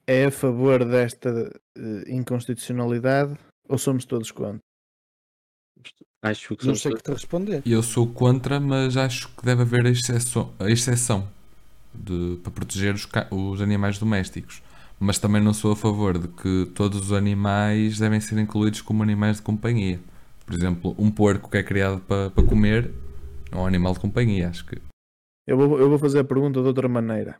é a favor desta eh, inconstitucionalidade ou somos todos contra? Acho que Não sei o que te responder. Eu sou contra, mas acho que deve haver a exceção, a exceção de, para proteger os, os animais domésticos. Mas também não sou a favor de que todos os animais devem ser incluídos como animais de companhia. Por exemplo, um porco que é criado para, para comer é um animal de companhia, acho que. Eu vou, eu vou fazer a pergunta de outra maneira.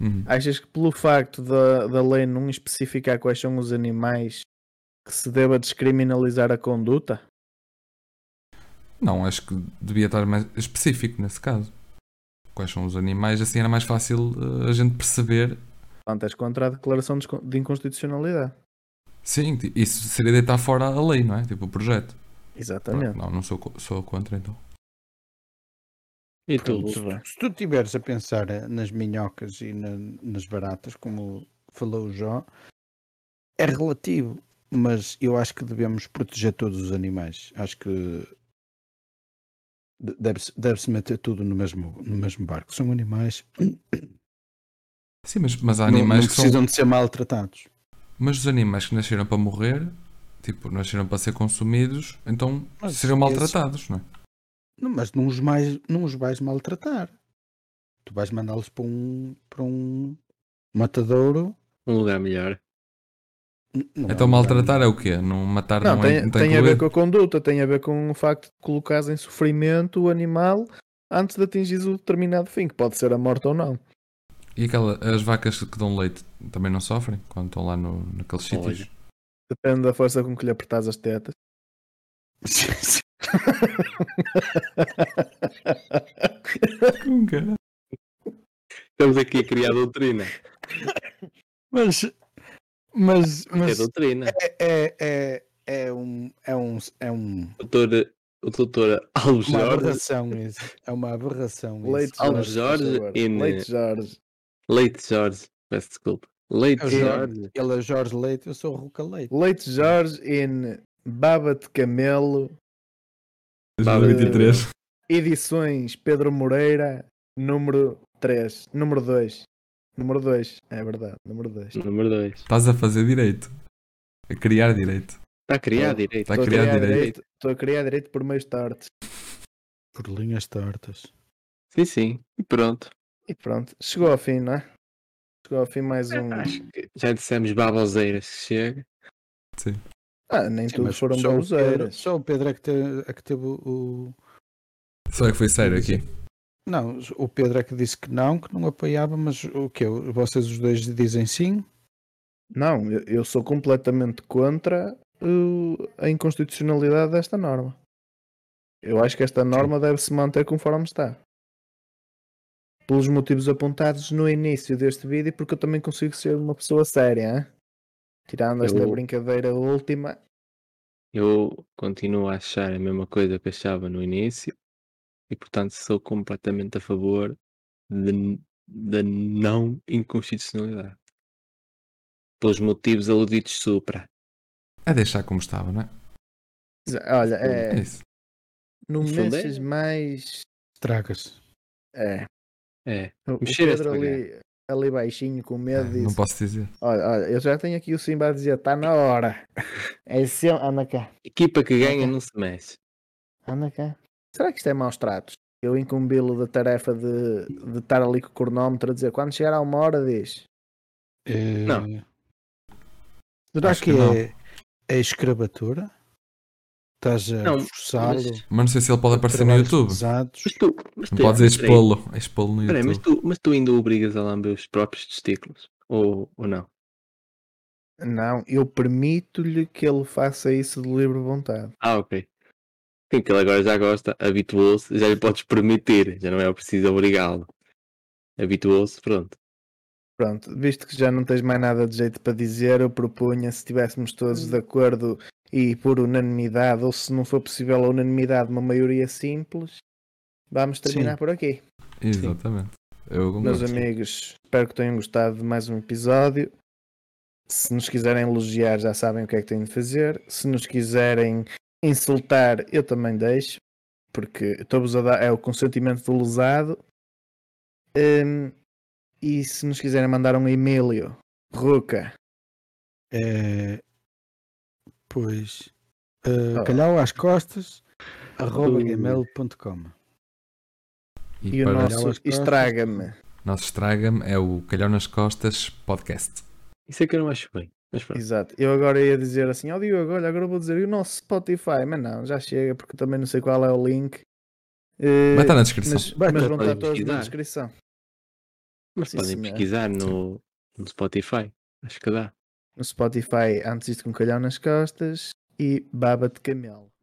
Uhum. Achas que pelo facto da, da lei não especificar quais são os animais que se deva descriminalizar a conduta? Não, acho que devia estar mais específico nesse caso. Quais são os animais, assim era mais fácil eh, a gente perceber. Portanto, és contra a declaração de de inconstitucionalidade. Sim, isso seria deitar fora a lei, não é? Tipo o projeto. Exatamente. Não, não sou, sou contra então. E bem. Se tu estiveres a pensar eh, nas minhocas e na- nas baratas, como falou o Jó, é relativo, mas eu acho que devemos proteger todos os animais. Acho que de- deve-se deve meter tudo no mesmo, no mesmo barco. São animais, (coughs) Sim, mas, mas há não, animais não que são. precisam de ser maltratados. Mas os animais que nasceram para morrer, tipo, nasceram para ser consumidos, então Mas seriam esses- maltratados, não é? Não, mas não os, mais, não os vais maltratar. Tu vais mandá-los para um, para um matadouro. Um lugar melhor. Não é Então um maltratar é o quê? Não matar Não, não, é, tem, não está tem a ver com a conduta, tem a ver com o facto de colocares em sofrimento o animal antes de atingir o determinado fim, que pode ser a morte ou não. E aquela, as vacas que dão leite também não sofrem quando estão lá no, naqueles Olha. sítios? Depende da força com que lhe apertas as tetas. (laughs) (laughs) Estamos aqui a criar doutrina. mas, mas, É mas doutrina. é, é, é, é um, é um, é um, O doutor, o doutor Alves uma Jorge, aberração isso. É uma aberração isso. Leite Alves Jorge, Jorge in- Leite Jorge. Leite Jorge, peço desculpa. Leite É o Jorge. Ele é Jorge Leite, eu sou o Ruca Leite. Leite Jorge in Baba de Camelo, 2023. edições Pedro Moreira, número 3, número 2. Número 2, é verdade, número 2. Número 2. Estás a fazer direito. A criar direito. Está a criar Estou- direito. Está a criar direito. Estou a criar direito por meios tortos. Por linhas tortas. Sim, sim. E pronto. E pronto, chegou ao fim, não é? Chegou ao fim mais um. Acho que já dissemos baboseiras chega. Sim. Ah, nem Sim, tudo mas foram baboseiras. só o Pedro é que, te- é que teve o, o- Só é que foi sério aqui. Não, o Pedro é que disse que não, que não apoiava, mas o que Vocês os dois dizem sim? Não, eu, eu sou completamente contra uh, a inconstitucionalidade desta norma. Eu acho que esta norma deve se manter conforme está. Pelos motivos apontados no início deste vídeo, porque eu também consigo ser uma pessoa séria, hein? Tirando esta Eu- brincadeira última. Eu continuo a achar a mesma coisa que achava no início e, portanto, sou completamente a favor da não inconstitucionalidade. Pelos motivos aludidos supra. É deixar como estava, não é? Olha, É é, isso. não fundo é- mais. Traga-se. É, É. o, o Mexer Pedro ali, ali baixinho com medo É, disse: não posso dizer. Olha, olha, eu já tenho aqui o Simba a dizer, está na hora. (laughs) É seu, anda cá, Equipa que ganha não se mexe. anda cá. Será que isto é maus tratos? Eu incumbi-lo da tarefa de, de estar ali com o cronómetro a dizer quando chegar a uma hora diz. Eh, Não. Será Acho que, que não. é, é escravatura? Estás a Não, forçá-lo? mas- Mas não sei se ele pode aparecer no YouTube. pesados? Mas tu, mas Não tu- podes mas peraí, expô-lo. Expô-lo no peraí, mas, YouTube. tu, mas tu ainda o obrigas a lamber os próprios testículos? Ou, ou não? Não, eu permito-lhe que ele faça isso de livre vontade. Ah, ok. Sim, que ele agora já gosta, habituou-se, já lhe podes permitir, já não é preciso obrigá-lo. Habituou-se, pronto. Pronto, visto que já não tens mais nada de jeito para dizer, eu propunha se estivéssemos todos de acordo e por unanimidade, ou se não for possível a unanimidade, uma maioria simples, vamos terminar Sim. por aqui. Exatamente. Eu Meus amigos, espero que tenham gostado de mais um episódio. Se nos quiserem elogiar, já sabem o que é que têm de fazer. Se nos quiserem insultar, eu também deixo, porque estou-vos a dar é o consentimento do lesado. Hum, e se nos quiserem mandar um e-mail, Ruca, É, pois. Uh, Ah. calhau às costas, arroba Uh. gmail.com. E, e o nosso. Estraga-me. nosso estraga-me é o Calhau nas Costas podcast. Isso é que eu não acho bem. Exato. Eu agora ia dizer assim, ó Diogo, olha, agora vou dizer e o nosso Spotify, mas não, já chega, porque também não sei qual é o link. Eh, Vai estar na descrição. Mas, Vai mas vão estar todos na descrição. Mas Sim, podem pesquisar no, no Spotify. Acho que dá. No Spotify, antes isto com calhau nas costas e baba de camelo.